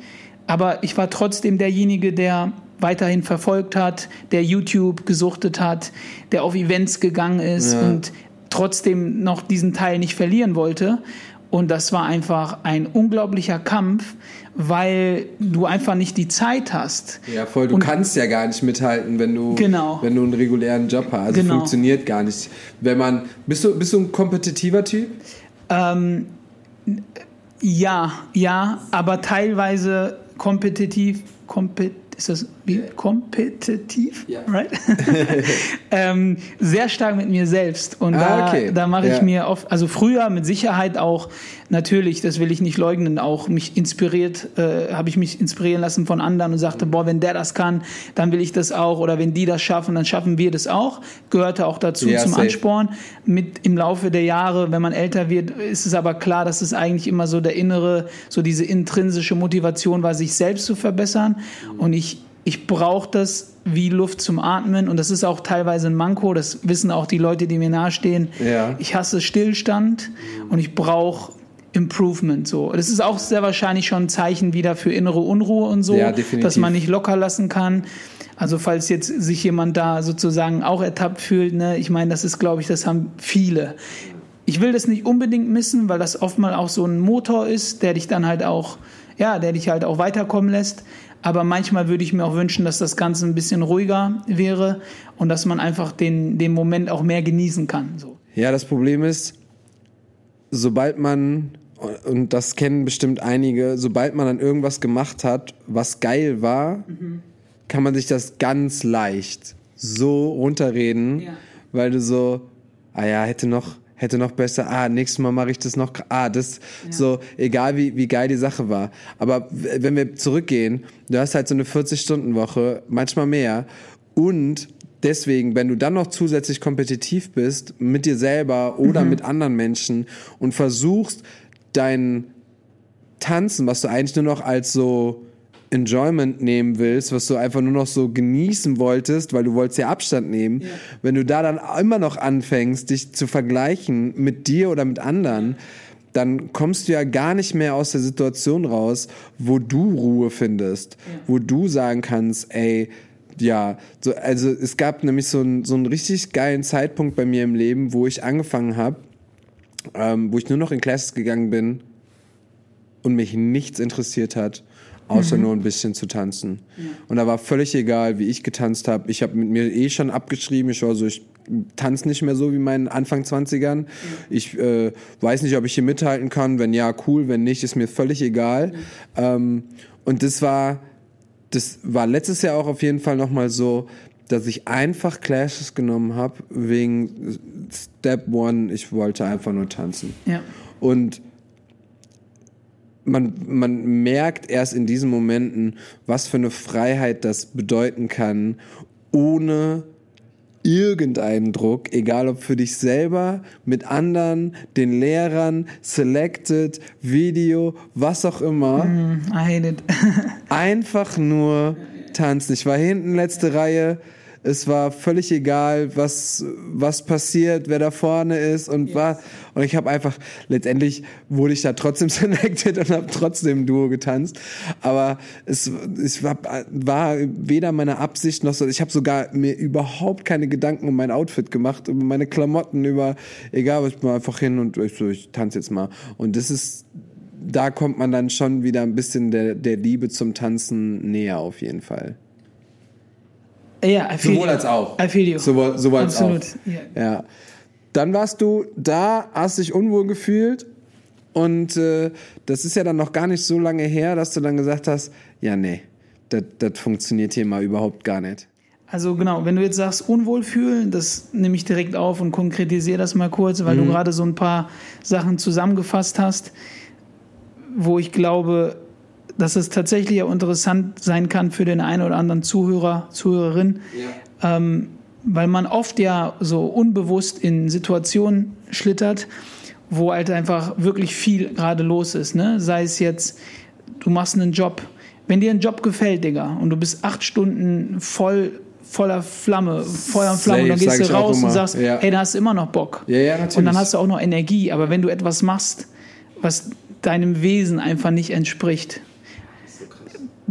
Aber ich war trotzdem derjenige, der weiterhin verfolgt hat, der YouTube gesuchtet hat, der auf Events gegangen ist Ja. und trotzdem noch diesen Teil nicht verlieren wollte. Und das war einfach ein unglaublicher Kampf, weil du einfach nicht die Zeit hast. Ja, voll. Du Und- kannst ja gar nicht mithalten, wenn du, Genau. wenn du einen regulären Job hast. Also Genau. funktioniert gar nicht. Wenn man, bist du, bist du ein kompetitiver Typ? Ähm, ja, ja, aber teilweise kompetitiv, kompet, ist das wie kompetitiv, Ja. right? [laughs] [laughs] ähm, sehr stark mit mir selbst und Ah, da, okay. da mache ich Ja. mir oft, also früher mit Sicherheit auch natürlich, das will ich nicht leugnen, auch mich inspiriert, äh, habe ich mich inspirieren lassen von anderen und sagte, boah, wenn der das kann, dann will ich das auch oder wenn die das schaffen, dann schaffen wir das auch. Gehörte auch dazu Ja, zum safe. Ansporn. Mit im Laufe der Jahre, wenn man älter wird, ist es aber klar, dass es eigentlich immer so der innere, so diese intrinsische Motivation war, sich selbst zu verbessern. Und ich, ich brauche das wie Luft zum Atmen. Und das ist auch teilweise ein Manko. Das wissen auch die Leute, die mir nahestehen. Ja. Ich hasse Stillstand und ich brauche Improvement so. Das ist auch sehr wahrscheinlich schon ein Zeichen wieder für innere Unruhe und so, Ja, dass man nicht locker lassen kann. Also falls jetzt sich jemand da sozusagen auch ertappt fühlt, ne, ich meine, das ist, glaube ich, das haben viele. Ich will das nicht unbedingt missen, weil das oftmal auch so ein Motor ist, der dich dann halt auch, ja, der dich halt auch weiterkommen lässt. Aber manchmal würde ich mir auch wünschen, dass das Ganze ein bisschen ruhiger wäre und dass man einfach den, den Moment auch mehr genießen kann. So. Ja, das Problem ist, sobald man, und das kennen bestimmt einige, sobald man dann irgendwas gemacht hat, was geil war, kann man sich das ganz leicht so runterreden, Ja. weil du so, ah ja, hätte noch, hätte noch besser, ah, nächstes Mal mache ich das noch, ah, das, so, egal wie, wie geil die Sache war. Aber wenn wir zurückgehen, du hast halt so eine 40-Stunden-Woche, manchmal mehr, und deswegen, wenn du dann noch zusätzlich kompetitiv bist mit dir selber oder Mhm. mit anderen Menschen und versuchst, dein Tanzen, was du eigentlich nur noch als so Enjoyment nehmen willst, was du einfach nur noch so genießen wolltest, weil du wolltest ja Abstand nehmen, wenn du da dann immer noch anfängst, dich zu vergleichen mit dir oder mit anderen, dann kommst du ja gar nicht mehr aus der Situation raus, wo du Ruhe findest, wo du sagen kannst, ey, ja, so, also es gab nämlich so einen, so einen richtig geilen Zeitpunkt bei mir im Leben, wo ich angefangen habe, ähm, wo ich nur noch in Classes gegangen bin und mich nichts interessiert hat, außer nur ein bisschen zu tanzen. Und da war völlig egal, wie ich getanzt habe. Ich habe mit mir eh schon abgeschrieben, ich war so, ich tanze nicht mehr so wie meinen Anfang 20ern. Ich äh, weiß nicht, ob ich hier mithalten kann. Wenn ja, cool. Wenn nicht, ist mir völlig egal. Ähm, und das war, das war letztes Jahr auch auf jeden Fall nochmal so, dass ich einfach Clashes genommen habe wegen Step One, ich wollte einfach nur tanzen. Ja. Und man, man merkt erst in diesen Momenten, was für eine Freiheit das bedeuten kann, ohne irgendeinen Druck, egal ob für dich selber, mit anderen, den Lehrern, Selected, Video, was auch immer. I hate it. [laughs] Einfach nur tanzen. Ich war hinten letzte Reihe. Es war völlig egal, was, was passiert, wer da vorne ist und war. Und ich habe einfach, letztendlich wurde ich da trotzdem [laughs] selected und habe trotzdem Duo getanzt. Aber es, es war, war weder meine Absicht noch so. Ich habe sogar mir überhaupt keine Gedanken um mein Outfit gemacht, über meine Klamotten, über, egal, ich bin einfach hin und ich so, ich tanze jetzt mal. Und das ist, da kommt man dann schon wieder ein bisschen der, der Liebe zum Tanzen näher auf jeden Fall. Ja, I feel Sowohl als auch. I feel you. Sowohl, sowohl als Absolut. auch. Ja. Ja. Dann warst du da, hast dich unwohl gefühlt und äh, das ist ja dann noch gar nicht so lange her, dass du dann gesagt hast, ja nee, das funktioniert hier mal überhaupt gar nicht. Also genau, wenn du jetzt sagst Unwohlfühlen, das nehme ich direkt auf und konkretisiere das mal kurz, weil du gerade so ein paar Sachen zusammengefasst hast, wo ich glaube, dass es tatsächlich auch interessant sein kann für den einen oder anderen Zuhörer, Zuhörerin, ähm, weil man oft ja so unbewusst in Situationen schlittert, wo halt einfach wirklich viel gerade los ist. Ne? Sei es jetzt, du machst einen Job. Wenn dir ein Job gefällt, Digga, und du bist acht Stunden voll voller Flamme, Feuer und Flamme, und dann gehst du raus und sagst, Ja. hey, da hast du immer noch Bock. Ja, ja, natürlich. Und dann hast du auch noch Energie. Aber wenn du etwas machst, was deinem Wesen einfach nicht entspricht,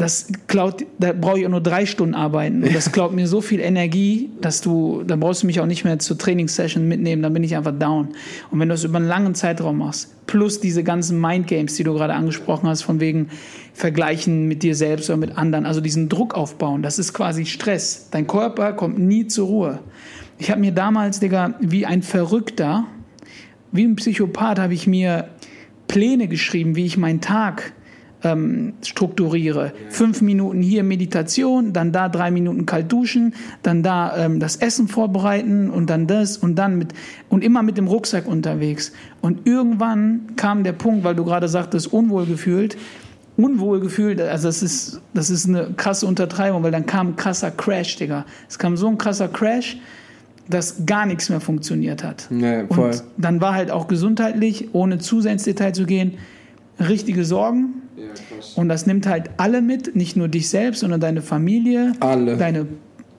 das klaut, da brauche ich auch nur drei Stunden arbeiten. Und das klaut mir so viel Energie, dass du, dann brauchst du mich auch nicht mehr zur Trainingssession mitnehmen, dann bin ich einfach down. Und wenn du das über einen langen Zeitraum machst, plus diese ganzen Mindgames, die du gerade angesprochen hast, von wegen Vergleichen mit dir selbst oder mit anderen, also diesen Druck aufbauen, das ist quasi Stress. Dein Körper kommt nie zur Ruhe. Ich habe mir damals, Digga, wie ein Verrückter, wie ein Psychopath, habe ich mir Pläne geschrieben, wie ich meinen Tag ähm, strukturiere. Fünf Minuten hier Meditation, dann da drei Minuten kalt duschen, dann da ähm, das Essen vorbereiten und dann das und dann mit und immer mit dem Rucksack unterwegs. Und irgendwann kam der Punkt, weil du gerade sagtest, unwohlgefühlt, unwohlgefühlt, also das ist, das ist eine krasse Untertreibung, weil dann kam ein krasser Crash, Digga. Es kam so ein krasser Crash, dass gar nichts mehr funktioniert hat. Ja, voll. Und dann war halt auch gesundheitlich, ohne zu sehr ins Detail zu gehen, richtige Sorgen. Und das nimmt halt alle mit, nicht nur dich selbst, sondern deine Familie, Alle. deine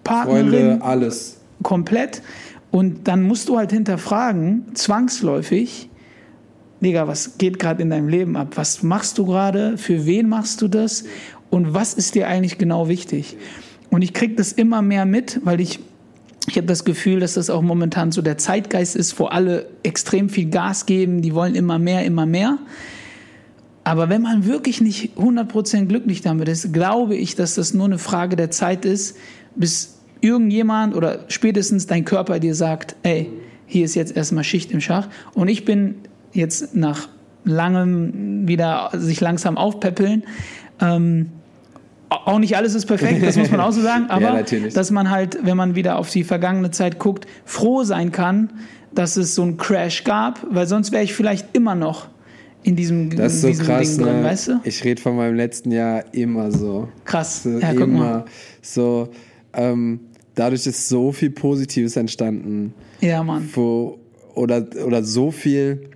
Partnerin, Freunde, alles. komplett. Und dann musst du halt hinterfragen, zwangsläufig, Digga, was geht gerade in deinem Leben ab? Was machst du gerade? Für wen machst du das? Und was ist dir eigentlich genau wichtig? Und ich kriege das immer mehr mit, weil ich, ich habe das Gefühl, dass das auch momentan so der Zeitgeist ist, wo alle extrem viel Gas geben, die wollen immer mehr, immer mehr. Aber wenn man wirklich nicht 100% glücklich damit ist, glaube ich, dass das nur eine Frage der Zeit ist, bis irgendjemand oder spätestens dein Körper dir sagt, ey, hier ist jetzt erstmal Schicht im Schach. Und ich bin jetzt nach langem wieder sich langsam aufpäppeln. Ähm, auch nicht alles ist perfekt, das muss man auch so [laughs] sagen, aber natürlich. dass man halt, wenn man wieder auf die vergangene Zeit guckt, froh sein kann, dass es so einen Crash gab, weil sonst wäre ich vielleicht immer noch in diesem, Das ist so krass, Ding drin, ne? weißt du? Ich rede von meinem letzten Jahr immer so. Krass. So, Ja, guck mal. immer so. Ähm, dadurch ist so viel Positives entstanden. Ja, Mann. Wo, oder, oder so viel,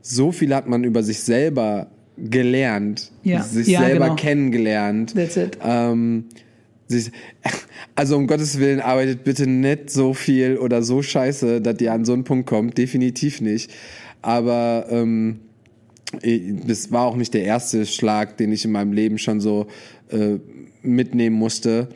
so viel hat man über sich selber gelernt, Ja. sich Ja, selber genau. kennengelernt. That's it. Ähm, sich, also um Gottes Willen arbeitet bitte nicht so viel oder so scheiße, dass ihr an so einen Punkt kommt. Definitiv nicht. Aber ähm, das war auch nicht der erste Schlag, den ich in meinem Leben schon so äh, mitnehmen musste.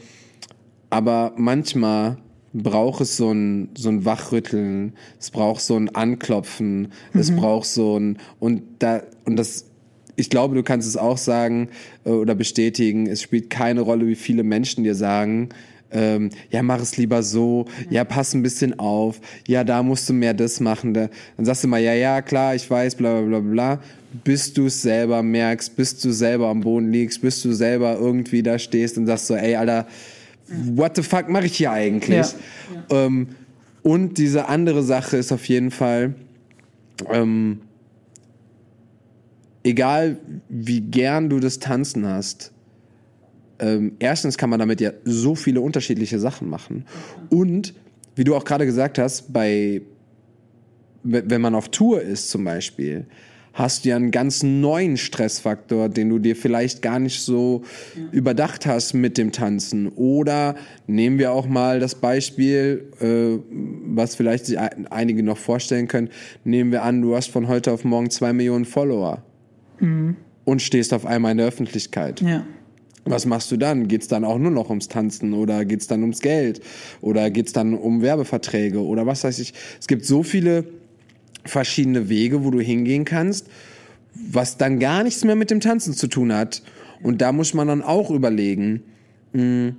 Aber manchmal braucht es so ein, so ein Wachrütteln, es braucht so ein Anklopfen, es braucht so ein, und da, und das, ich glaube, du kannst es auch sagen äh, oder bestätigen, es spielt keine Rolle, wie viele Menschen dir sagen, ähm, ja, mach es lieber so, ja, pass ein bisschen auf, ja, da musst du mehr das machen. Da, dann sagst du mal, ja, ja, klar, ich weiß, bla bla bla bla, bis du es selber merkst, bis du selber am Boden liegst, bis du selber irgendwie da stehst und sagst so, ey, Alter, what the fuck mache ich hier eigentlich? Ähm, und diese andere Sache ist auf jeden Fall, ähm, egal wie gern du das Tanzen hast, ähm, erstens kann man damit ja so viele unterschiedliche Sachen machen. Und, wie du auch gerade gesagt hast, bei, wenn man auf Tour ist zum Beispiel, hast du ja einen ganz neuen Stressfaktor, den du dir vielleicht gar nicht so überdacht hast mit dem Tanzen. Oder nehmen wir auch mal das Beispiel, äh, was vielleicht sich ein- einige noch vorstellen können. Nehmen wir an, du hast von heute auf morgen zwei Millionen Follower und stehst auf einmal in der Öffentlichkeit. Ja. Was machst du dann? Geht's dann auch nur noch ums Tanzen oder geht's dann ums Geld oder geht's dann um Werbeverträge oder was weiß ich? Es gibt so viele verschiedene Wege, wo du hingehen kannst, was dann gar nichts mehr mit dem Tanzen zu tun hat. Und da muss man dann auch überlegen, mh,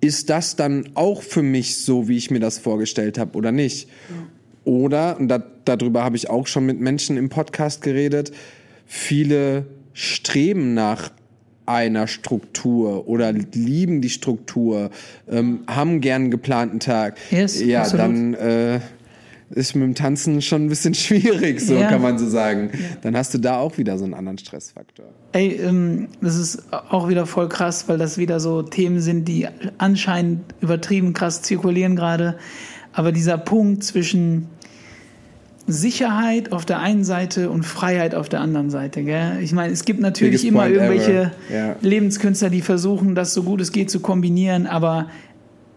ist das dann auch für mich so, wie ich mir das vorgestellt habe oder nicht? Oder, und da, darüber habe ich auch schon mit Menschen im Podcast geredet, viele streben nach einer Struktur oder lieben die Struktur, ähm, haben gern einen geplanten Tag. Yes, ja, absolut. dann äh, ist mit dem Tanzen schon ein bisschen [laughs] schwierig, so Ja. kann man so sagen. Dann hast du da auch wieder so einen anderen Stressfaktor. Ey, ähm, das ist auch wieder voll krass, weil das wieder so Themen sind, die anscheinend übertrieben krass zirkulieren gerade. Aber dieser Punkt zwischen Sicherheit auf der einen Seite und Freiheit auf der anderen Seite. Gell? Ich meine, es gibt natürlich Biggest immer point irgendwelche. Ja. Lebenskünstler, die versuchen, das so gut es geht zu kombinieren, aber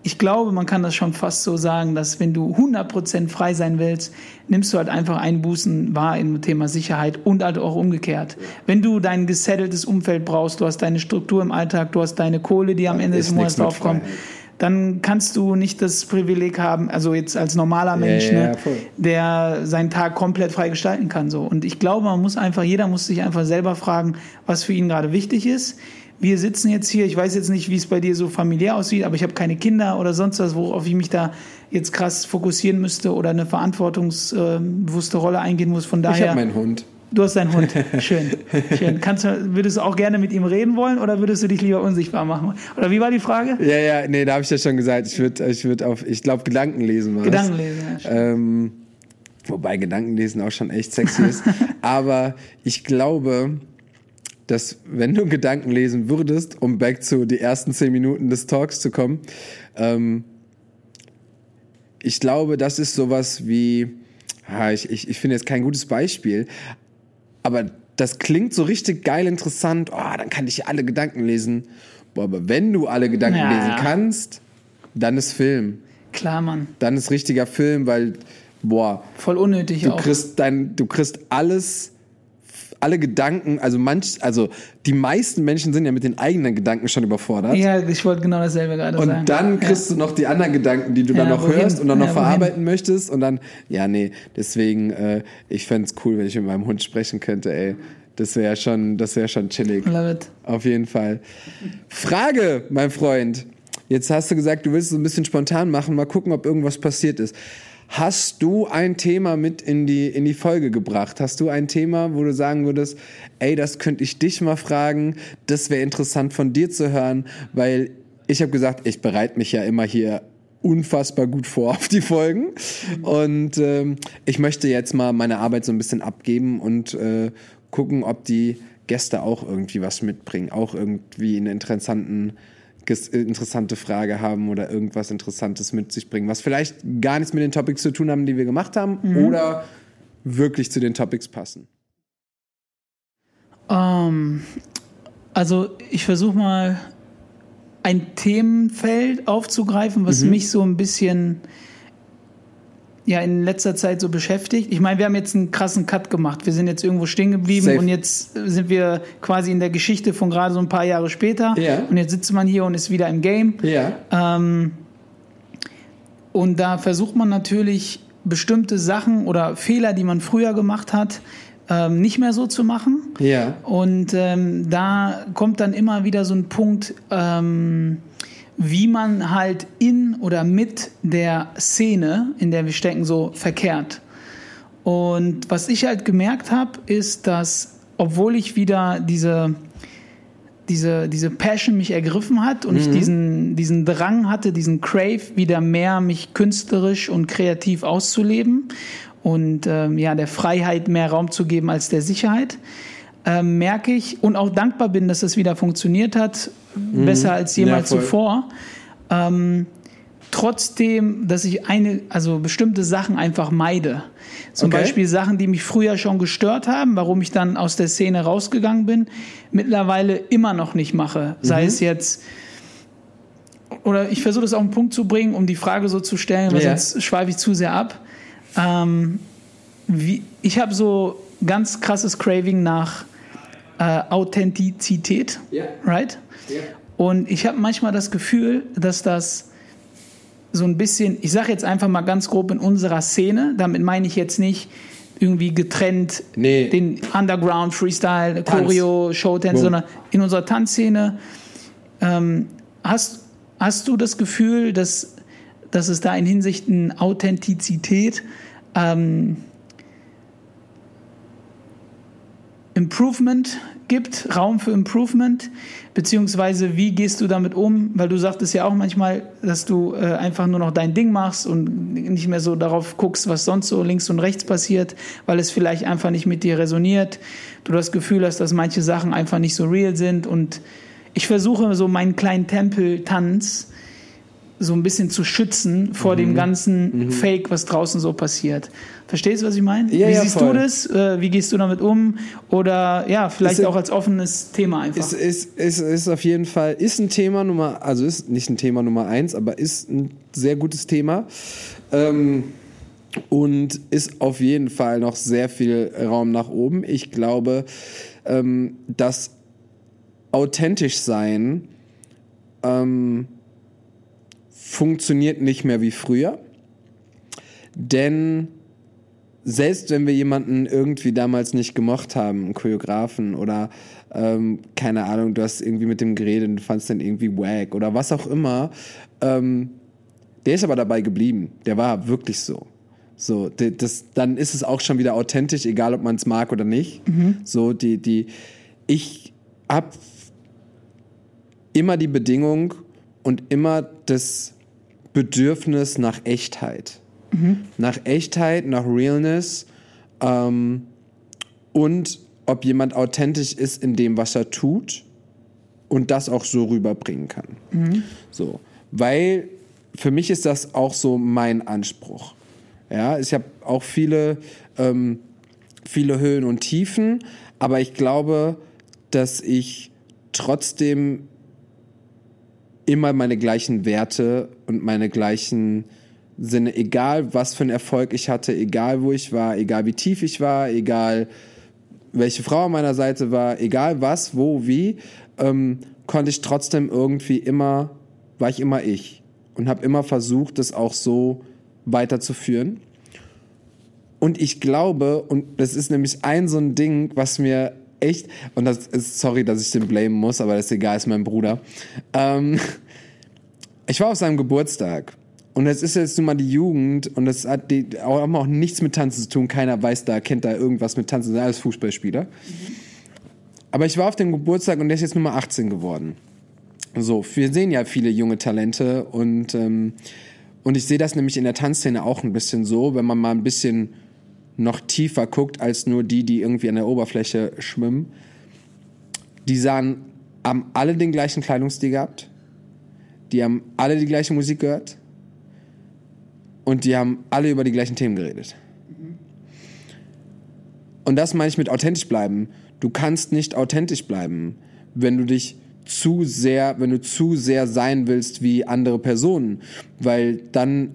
ich glaube, man kann das schon fast so sagen, dass wenn du 100% frei sein willst, nimmst du halt einfach Einbußen wahr im Thema Sicherheit und halt auch umgekehrt. Wenn du dein gesetteltes Umfeld brauchst, du hast deine Struktur im Alltag, du hast deine Kohle, die am Ende des Monats draufkommt, Freiheit. Dann kannst du nicht das Privileg haben, also jetzt als normaler Mensch, ja, ne, voll. der seinen Tag komplett frei gestalten kann. So. Und ich glaube, man muss einfach, jeder muss sich einfach selber fragen, was für ihn gerade wichtig ist. Wir sitzen jetzt hier, ich weiß jetzt nicht, wie es bei dir so familiär aussieht, aber ich habe keine Kinder oder sonst was, worauf ich mich da jetzt krass fokussieren müsste oder eine verantwortungsbewusste Rolle eingehen muss. Von Ich daher, habe meinen Hund. Du hast deinen Hund. Schön. Schön. Kannst du, würdest du auch gerne mit ihm reden wollen oder würdest du dich lieber unsichtbar machen? Oder wie war die Frage? Ja, ja, nee, da habe ich ja schon gesagt, ich würde ich würd auf, ich glaube, Gedanken lesen. war's. Gedanken lesen. Ja. Ähm, wobei Gedankenlesen auch schon echt sexy ist. [laughs] Aber ich glaube, dass wenn du Gedanken lesen würdest, um back zu die ersten zehn Minuten des Talks zu kommen, ähm, ich glaube, das ist sowas wie, ich, ich, ich finde jetzt kein gutes Beispiel, aber das klingt so richtig geil interessant. Oh, dann kann ich alle Gedanken lesen. Boah, aber wenn du alle Gedanken Ja. lesen kannst, dann ist Film. Klar, Mann. Dann ist richtiger Film, weil, boah, Voll unnötig du auch. kriegst dein, du kriegst alles, alle Gedanken, also manch, also die meisten Menschen sind ja mit den eigenen Gedanken schon überfordert. Ja, ich wollte genau dasselbe gerade Und sagen. dann kriegst du noch die anderen Gedanken, die du dann Ja, noch wohin? hörst und dann noch Ja, wohin? verarbeiten möchtest. Und dann, ja, nee, deswegen, äh, ich fänd's cool, wenn ich mit meinem Hund sprechen könnte, ey. Das wäre schon, das wäre schon chillig. ja. Love it. Auf jeden Fall. Frage, mein Freund. Jetzt hast du gesagt, du willst es ein bisschen spontan machen. Mal gucken, ob irgendwas passiert ist. Hast du ein Thema mit in die, in die Folge gebracht? Hast du ein Thema, wo du sagen würdest, ey, das könnte ich dich mal fragen, das wäre interessant von dir zu hören, weil ich habe gesagt, ich bereite mich ja immer hier unfassbar gut vor auf die Folgen und ähm, ich möchte jetzt mal meine Arbeit so ein bisschen abgeben und äh, gucken, ob die Gäste auch irgendwie was mitbringen, auch irgendwie einen interessanten interessante Frage haben oder irgendwas Interessantes mit sich bringen, was vielleicht gar nichts mit den Topics zu tun haben, die wir gemacht haben, mhm. oder wirklich zu den Topics passen? Um, ähm, also ich versuche mal ein Themenfeld aufzugreifen, was mhm. mich so ein bisschen ja in letzter Zeit so beschäftigt. Ich meine, wir haben jetzt einen krassen Cut gemacht. Wir sind jetzt irgendwo stehen geblieben Safe. und jetzt sind wir quasi in der Geschichte von gerade so ein paar Jahre später. Ja. Und jetzt sitzt man hier und ist wieder im Game. Ja. Ähm, und da versucht man natürlich bestimmte Sachen oder Fehler, die man früher gemacht hat, ähm, nicht mehr so zu machen. Ja. Und ähm, da kommt dann immer wieder so ein Punkt, ähm, wie man halt in oder mit der Szene, in der wir stecken, so verkehrt. Und was ich halt gemerkt habe, ist, dass obwohl ich wieder diese diese, diese Passion mich ergriffen hat und mhm. ich diesen, diesen Drang hatte, diesen Crave, wieder mehr mich künstlerisch und kreativ auszuleben und ähm, ja, der Freiheit mehr Raum zu geben als der Sicherheit, ähm, merke ich und auch dankbar bin, dass das wieder funktioniert hat, mhm. besser als jemals ja, zuvor. Ähm, trotzdem, dass ich eine, also bestimmte Sachen einfach meide. Zum okay. Beispiel Sachen, die mich früher schon gestört haben, warum ich dann aus der Szene rausgegangen bin, mittlerweile immer noch nicht mache. Sei mhm. es jetzt, oder ich versuche das auf den Punkt zu bringen, um die Frage so zu stellen, weil ja. sonst schweife ich zu sehr ab. Ähm, wie, ich habe so ganz krasses Craving nach äh, Authentizität, yeah. right? Yeah. Und ich habe manchmal das Gefühl, dass das so ein bisschen, ich sage jetzt einfach mal ganz grob in unserer Szene, damit meine ich jetzt nicht irgendwie getrennt nee. den Underground, Freestyle, Tanz. Choreo, Showdance, sondern in unserer Tanzszene. Ähm, hast, hast du das Gefühl, dass, dass es da in Hinsichten Authentizität ähm, Improvement gibt, Raum für Improvement, beziehungsweise wie gehst du damit um? Weil du sagtest ja auch manchmal, dass du äh, einfach nur noch dein Ding machst und nicht mehr so darauf guckst, was sonst so links und rechts passiert, weil es vielleicht einfach nicht mit dir resoniert. Du das Gefühl hast, dass manche Sachen einfach nicht so real sind und ich versuche so meinen kleinen Tempel-Tanz so ein bisschen zu schützen vor mhm. dem ganzen mhm. Fake, was draußen so passiert. Verstehst du, was ich meine? Ja, Wie ja, siehst voll. du das? Äh, wie gehst du damit um? Oder ja, vielleicht ist, auch als offenes Thema einfach. Ist, ist, ist, ist auf jeden Fall, ist ein Thema Nummer, also ist nicht ein Thema Nummer eins, aber ist ein sehr gutes Thema. Ähm, und ist auf jeden Fall noch sehr viel Raum nach oben. Ich glaube, ähm, dass authentisch sein ähm, funktioniert nicht mehr wie früher. Denn selbst wenn wir jemanden irgendwie damals nicht gemocht haben, einen Choreografen oder ähm, keine Ahnung, du hast irgendwie mit dem geredet und fandst den irgendwie wack oder was auch immer, ähm, der ist aber dabei geblieben. Der war wirklich so. So, das, dann ist es auch schon wieder authentisch, egal ob man es mag oder nicht. Mhm. So, die, die, ich hab immer die Bedingung und immer das Bedürfnis nach Echtheit. Mhm. Nach Echtheit, nach Realness ähm, und ob jemand authentisch ist in dem, was er tut und das auch so rüberbringen kann. Mhm. So, weil für mich ist das auch so mein Anspruch. Ja, ich habe auch viele, ähm, viele Höhen und Tiefen, aber ich glaube, dass ich trotzdem immer meine gleichen Werte und meine gleichen Sinne, egal was für einen Erfolg ich hatte, egal wo ich war, egal wie tief ich war, egal welche Frau an meiner Seite war, egal was, wo, wie, ähm, konnte ich trotzdem irgendwie immer, war ich immer ich und habe immer versucht, das auch so weiterzuführen. Und ich glaube, und das ist nämlich ein so ein Ding, was mir echt, und das ist, sorry, dass ich den blamen muss, aber das ist egal, ist mein Bruder. Ähm, ich war auf seinem Geburtstag. Und es ist jetzt nun mal die Jugend und das hat die, auch, auch nichts mit Tanzen zu tun. Keiner weiß da, kennt da irgendwas mit Tanzen, sind alles Fußballspieler. Mhm. Aber ich war auf dem Geburtstag und der ist jetzt Nummer 18 geworden. So, wir sehen ja viele junge Talente und, ähm, und ich sehe das nämlich in der Tanzszene auch ein bisschen so, wenn man mal ein bisschen noch tiefer guckt als nur die, die irgendwie an der Oberfläche schwimmen. Die sahen, haben alle den gleichen Kleidungsstil gehabt, die haben alle die gleiche Musik gehört und die haben alle über die gleichen Themen geredet. Und das meine ich mit authentisch bleiben. Du kannst nicht authentisch bleiben, wenn du dich zu sehr, wenn du zu sehr sein willst wie andere Personen, weil dann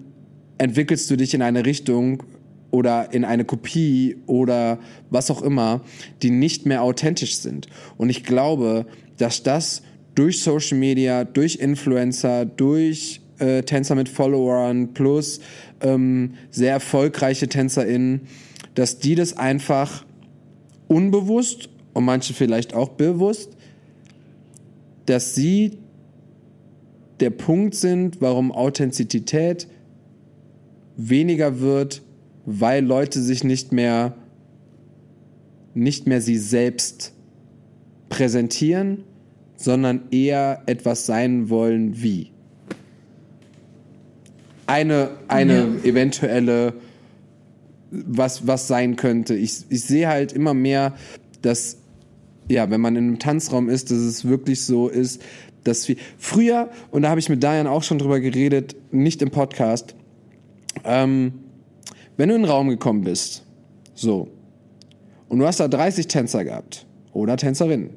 entwickelst du dich in eine Richtung oder in eine Kopie oder was auch immer, die nicht mehr authentisch sind. Und ich glaube, dass das durch Social Media, durch Influencer, durch äh, Tänzer mit Followern plus ähm, sehr erfolgreiche TänzerInnen, dass die das einfach unbewusst und manche vielleicht auch bewusst, dass sie der Punkt sind, warum Authentizität weniger wird, weil Leute sich nicht mehr nicht mehr sie selbst präsentieren, sondern eher etwas sein wollen wie. Eine, eine ja. eventuelle, was, was sein könnte. Ich, ich sehe halt immer mehr, dass, ja, wenn man in einem Tanzraum ist, dass es wirklich so ist, dass wir, früher, und da habe ich mit Diane auch schon drüber geredet, nicht im Podcast, ähm, wenn du in den Raum gekommen bist, so, und du hast da 30 Tänzer gehabt oder Tänzerinnen,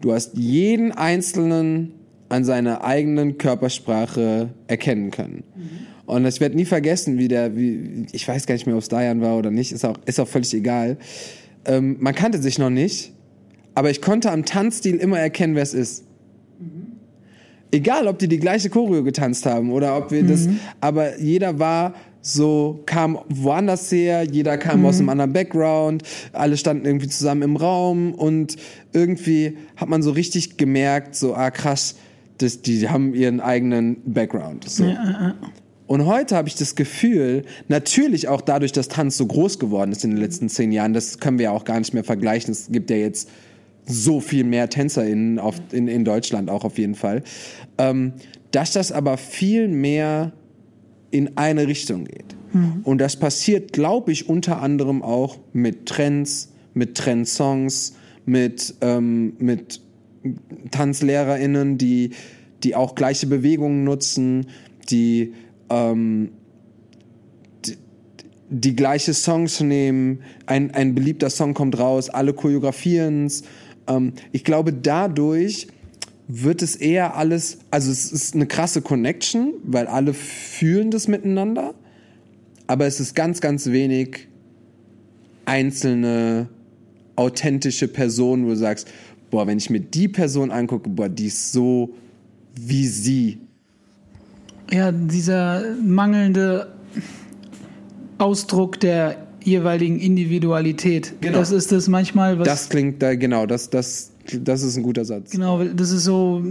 du hast jeden einzelnen an seiner eigenen Körpersprache erkennen können. Mhm. Und ich werde nie vergessen, wie der, wie, ich weiß gar nicht mehr, ob es Dayan war oder nicht, ist auch, ist auch völlig egal. Ähm, man kannte sich noch nicht, aber ich konnte am Tanzstil immer erkennen, wer es ist. Mhm. Egal, ob die die gleiche Choreo getanzt haben oder ob wir mhm. das, aber jeder war so kam woanders her, jeder kam mhm. aus einem anderen Background, alle standen irgendwie zusammen im Raum und irgendwie hat man so richtig gemerkt, so ah krass, das, die haben ihren eigenen Background. So. Ja, Und heute habe ich das Gefühl, natürlich auch dadurch, dass Tanz so groß geworden ist in den letzten zehn Jahren, das können wir ja auch gar nicht mehr vergleichen. Es gibt ja jetzt so viel mehr TänzerInnen auf, in, in Deutschland auch auf jeden Fall. Ähm, dass das aber viel mehr in eine Richtung geht. Mhm. Und das passiert, glaube ich, unter anderem auch mit Trends, mit Trendsongs, mit, ähm, mit TanzlehrerInnen, die, die auch gleiche Bewegungen nutzen, die, ähm, die, die gleiche Songs nehmen. Ein, ein beliebter Song kommt raus, alle choreografieren es. Ähm, ich glaube, dadurch wird es eher alles, also es ist eine krasse Connection, weil alle fühlen das miteinander, aber es ist ganz, ganz wenig einzelne authentische Personen, wo du sagst, boah, wenn ich mir die Person angucke, boah, die ist so wie sie. Ja, dieser mangelnde Ausdruck der jeweiligen Individualität. Genau. Das ist das manchmal, was. Das klingt da, genau, das, das das ist ein guter Satz. Genau, das ist so,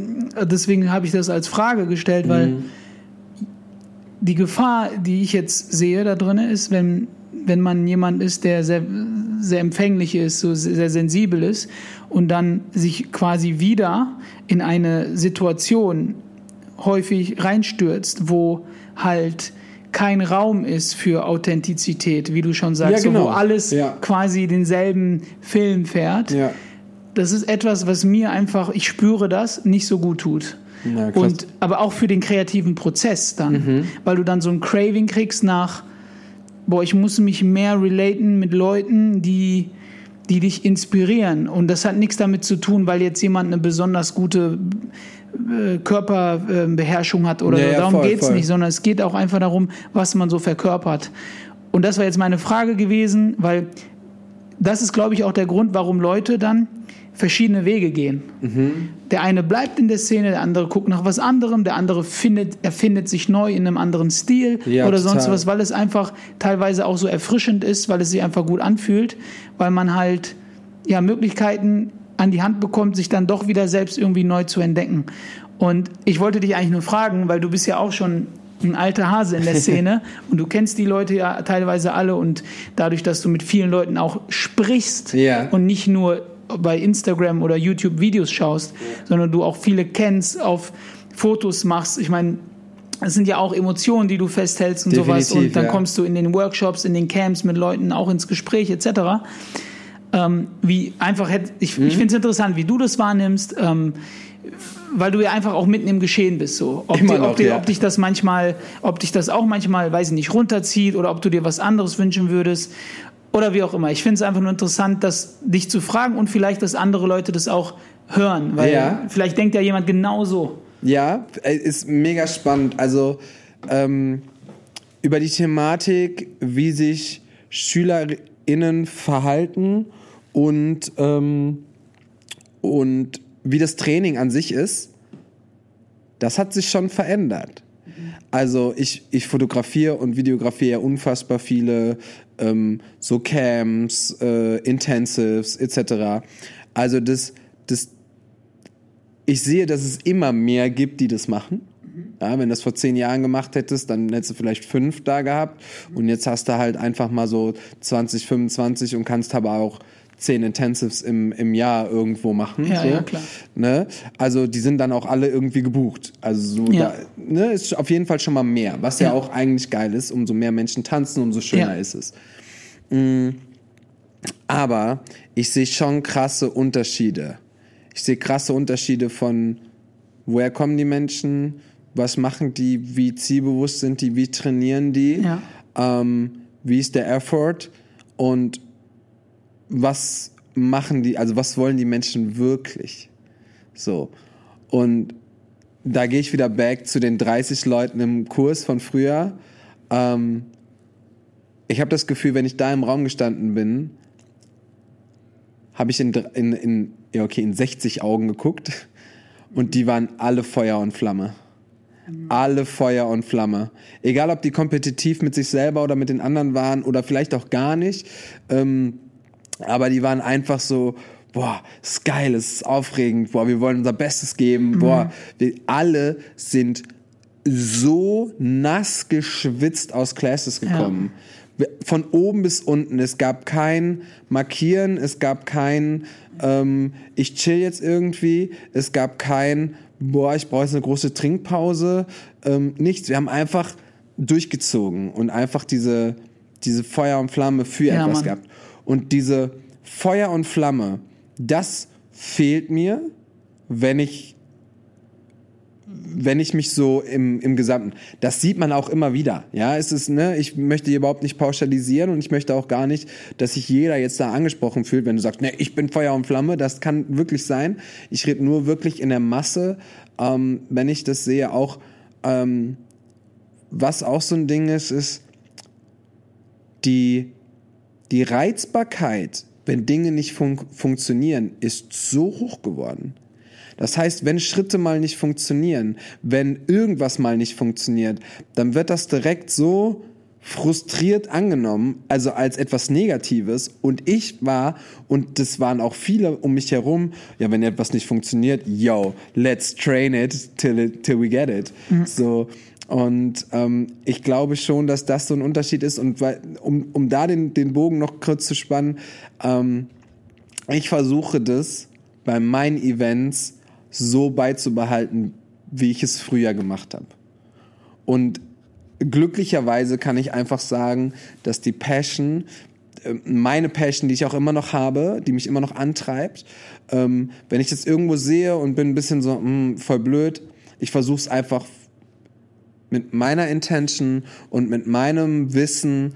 deswegen habe ich das als Frage gestellt, weil mhm. die Gefahr, die ich jetzt sehe da drin ist, wenn, wenn man jemand ist, der sehr, sehr empfänglich ist, so sehr sensibel ist und dann sich quasi wieder in eine Situation häufig reinstürzt, wo halt kein Raum ist für Authentizität, wie du schon sagst, ja, genau. wo alles ja. quasi denselben Film fährt. Ja das ist etwas, was mir einfach, ich spüre das, nicht so gut tut. Und aber auch für den kreativen Prozess dann, mhm. weil du dann so ein Craving kriegst nach, boah, ich muss mich mehr relaten mit Leuten, die die dich inspirieren und das hat nichts damit zu tun, weil jetzt jemand eine besonders gute Körperbeherrschung hat oder ja, so. Darum ja, geht es nicht, sondern es geht auch einfach darum, was man so verkörpert. Und das war jetzt meine Frage gewesen, weil das ist, glaube ich, auch der Grund, warum Leute dann verschiedene Wege gehen. Mhm. Der eine bleibt in der Szene, der andere guckt nach was anderem, der andere findet, erfindet sich neu in einem anderen Stil ja, oder sonst total. was, weil es einfach teilweise auch so erfrischend ist, weil es sich einfach gut anfühlt, weil man halt ja Möglichkeiten an die Hand bekommt, sich dann doch wieder selbst irgendwie neu zu entdecken. Und ich wollte dich eigentlich nur fragen, weil du bist ja auch schon ein alter Hase in der [laughs] Szene und du kennst die Leute ja teilweise alle und dadurch, dass du mit vielen Leuten auch sprichst ja. und nicht nur bei Instagram oder YouTube Videos schaust, sondern du auch viele kennst, auf Fotos machst. Ich meine, es sind ja auch Emotionen, die du festhältst und Definitiv, sowas. Und dann ja. kommst du in den Workshops, in den Camps mit Leuten auch ins Gespräch etc. ähm, wie einfach hätte, ich, ich finde es interessant, wie du das wahrnimmst, ähm, weil du ja einfach auch mitten im Geschehen bist. So. Ob, Immer dir, ob, noch, dir, ja. ob dich das manchmal, ob dich das auch manchmal, weiß ich nicht, runterzieht oder ob du dir was anderes wünschen würdest. Oder wie auch immer. Ich finde es einfach nur interessant, das dich zu fragen und vielleicht, dass andere Leute das auch hören. Weil Ja. vielleicht denkt ja jemand genauso. Ja, äh, ist mega spannend. Also ähm, über die Thematik, wie sich SchülerInnen verhalten und, ähm, und wie das Training an sich ist, das hat sich schon verändert. Also ich, ich fotografiere und videografiere ja unfassbar viele ähm, so Camps, äh, Intensives etc. Also das, das, ich sehe, dass es immer mehr gibt, die das machen. Ja, wenn du das vor zehn Jahren gemacht hättest, dann hättest du vielleicht fünf da gehabt. Und jetzt hast du halt einfach mal so 20, 25 und kannst aber auch zehn Intensives im, im Jahr irgendwo machen. Ja, so. ja, klar. Ne? Also die sind dann auch alle irgendwie gebucht. Also so Ja. da, ne, ist auf jeden Fall schon mal mehr, was ja, Ja. auch eigentlich geil ist. Umso mehr Menschen tanzen, umso schöner ist es. Mm. Aber ich sehe schon krasse Unterschiede. Ich sehe krasse Unterschiede von, woher kommen die Menschen, was machen die, wie zielbewusst sind die, wie trainieren die, ähm, wie ist der Effort und was machen die, also was wollen die Menschen wirklich? So. Und da gehe ich wieder back zu den 30 Leuten im Kurs von früher. Ähm, ich habe das Gefühl, wenn ich da im Raum gestanden bin, habe ich in, in, in, ja okay, in 60 Augen geguckt und die waren alle Feuer und Flamme. Alle Feuer und Flamme. Egal, ob die kompetitiv mit sich selber oder mit den anderen waren oder vielleicht auch gar nicht. Ähm, aber die waren einfach so, boah, ist geil, es ist aufregend, boah, wir wollen unser Bestes geben, boah, wir alle sind so nass geschwitzt aus Classes gekommen. Von oben bis unten. Es gab kein Markieren, es gab kein ähm, ich chill jetzt irgendwie, es gab kein boah, ich brauche jetzt eine große Trinkpause, ähm, nichts. Wir haben einfach durchgezogen und einfach diese, diese Feuer und Flamme für Ja, etwas Mann. gehabt. Und diese Feuer und Flamme, das fehlt mir, wenn ich wenn ich mich so im, im Gesamten, das sieht man auch immer wieder. Ja, es ist, ne, ich möchte hier überhaupt nicht pauschalisieren und ich möchte auch gar nicht, dass sich jeder jetzt da angesprochen fühlt, wenn du sagst, ne, ich bin Feuer und Flamme, das kann wirklich sein. Ich rede nur wirklich in der Masse, ähm, wenn ich das sehe, auch, ähm, was auch so ein Ding ist, ist die, die Reizbarkeit, wenn Dinge nicht fun funktionieren, ist so hoch geworden. Das heißt, wenn Schritte mal nicht funktionieren, wenn irgendwas mal nicht funktioniert, dann wird das direkt so frustriert angenommen, also als etwas Negatives. Und ich war, und das waren auch viele um mich herum, ja, wenn etwas nicht funktioniert, yo, let's train it till, it, till we get it. So. Und ähm, ich glaube schon, dass das so ein Unterschied ist. Und weil, um, um da den, den Bogen noch kurz zu spannen, ähm, ich versuche das bei meinen Events so beizubehalten, wie ich es früher gemacht habe. Und glücklicherweise kann ich einfach sagen, dass die Passion, äh, meine Passion, die ich auch immer noch habe, die mich immer noch antreibt, ähm, wenn ich das irgendwo sehe und bin ein bisschen so mh, voll blöd, ich versuche es einfach mit meiner Intention und mit meinem Wissen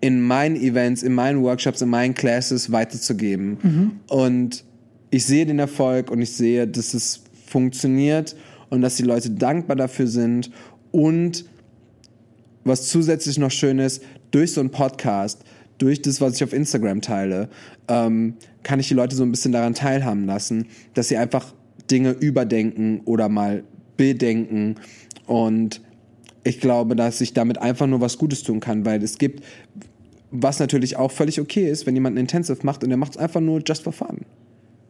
in meinen Events, in meinen Workshops, in meinen Classes weiterzugeben. Und ich sehe den Erfolg und ich sehe, dass es funktioniert und dass die Leute dankbar dafür sind. Und was zusätzlich noch schön ist, durch so einen Podcast, durch das, was ich auf Instagram teile, ähm, kann ich die Leute so ein bisschen daran teilhaben lassen, dass sie einfach Dinge überdenken oder mal bedenken. Und ich glaube, dass ich damit einfach nur was Gutes tun kann, weil es gibt, was natürlich auch völlig okay ist, wenn jemand ein Intensive macht und er macht es einfach nur just for fun.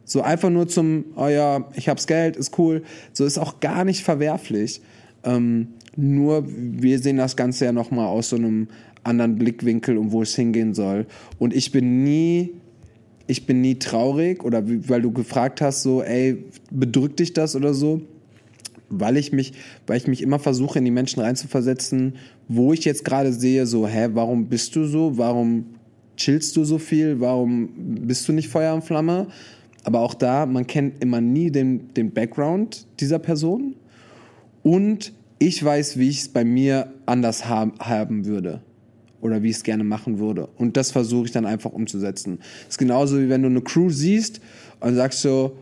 So einfach nur zum, oh ja, ich hab's Geld, ist cool. So ist auch gar nicht verwerflich. Ähm, nur wir sehen das Ganze ja nochmal aus so einem anderen Blickwinkel und wo es hingehen soll. Und ich bin nie, ich bin nie traurig oder weil du gefragt hast, so, ey, bedrückt dich das oder so? Weil ich mich, weil ich mich immer versuche, in die Menschen reinzuversetzen, wo ich jetzt gerade sehe, so, hä, warum bist du so? Warum chillst du so viel? Warum bist du nicht Feuer und Flamme? Aber auch da, man kennt immer nie den, den Background dieser Person. Und ich weiß, wie ich es bei mir anders haben, haben würde. Oder wie ich es gerne machen würde. Und das versuche ich dann einfach umzusetzen. Das ist genauso wie wenn du eine Crew siehst und sagst so,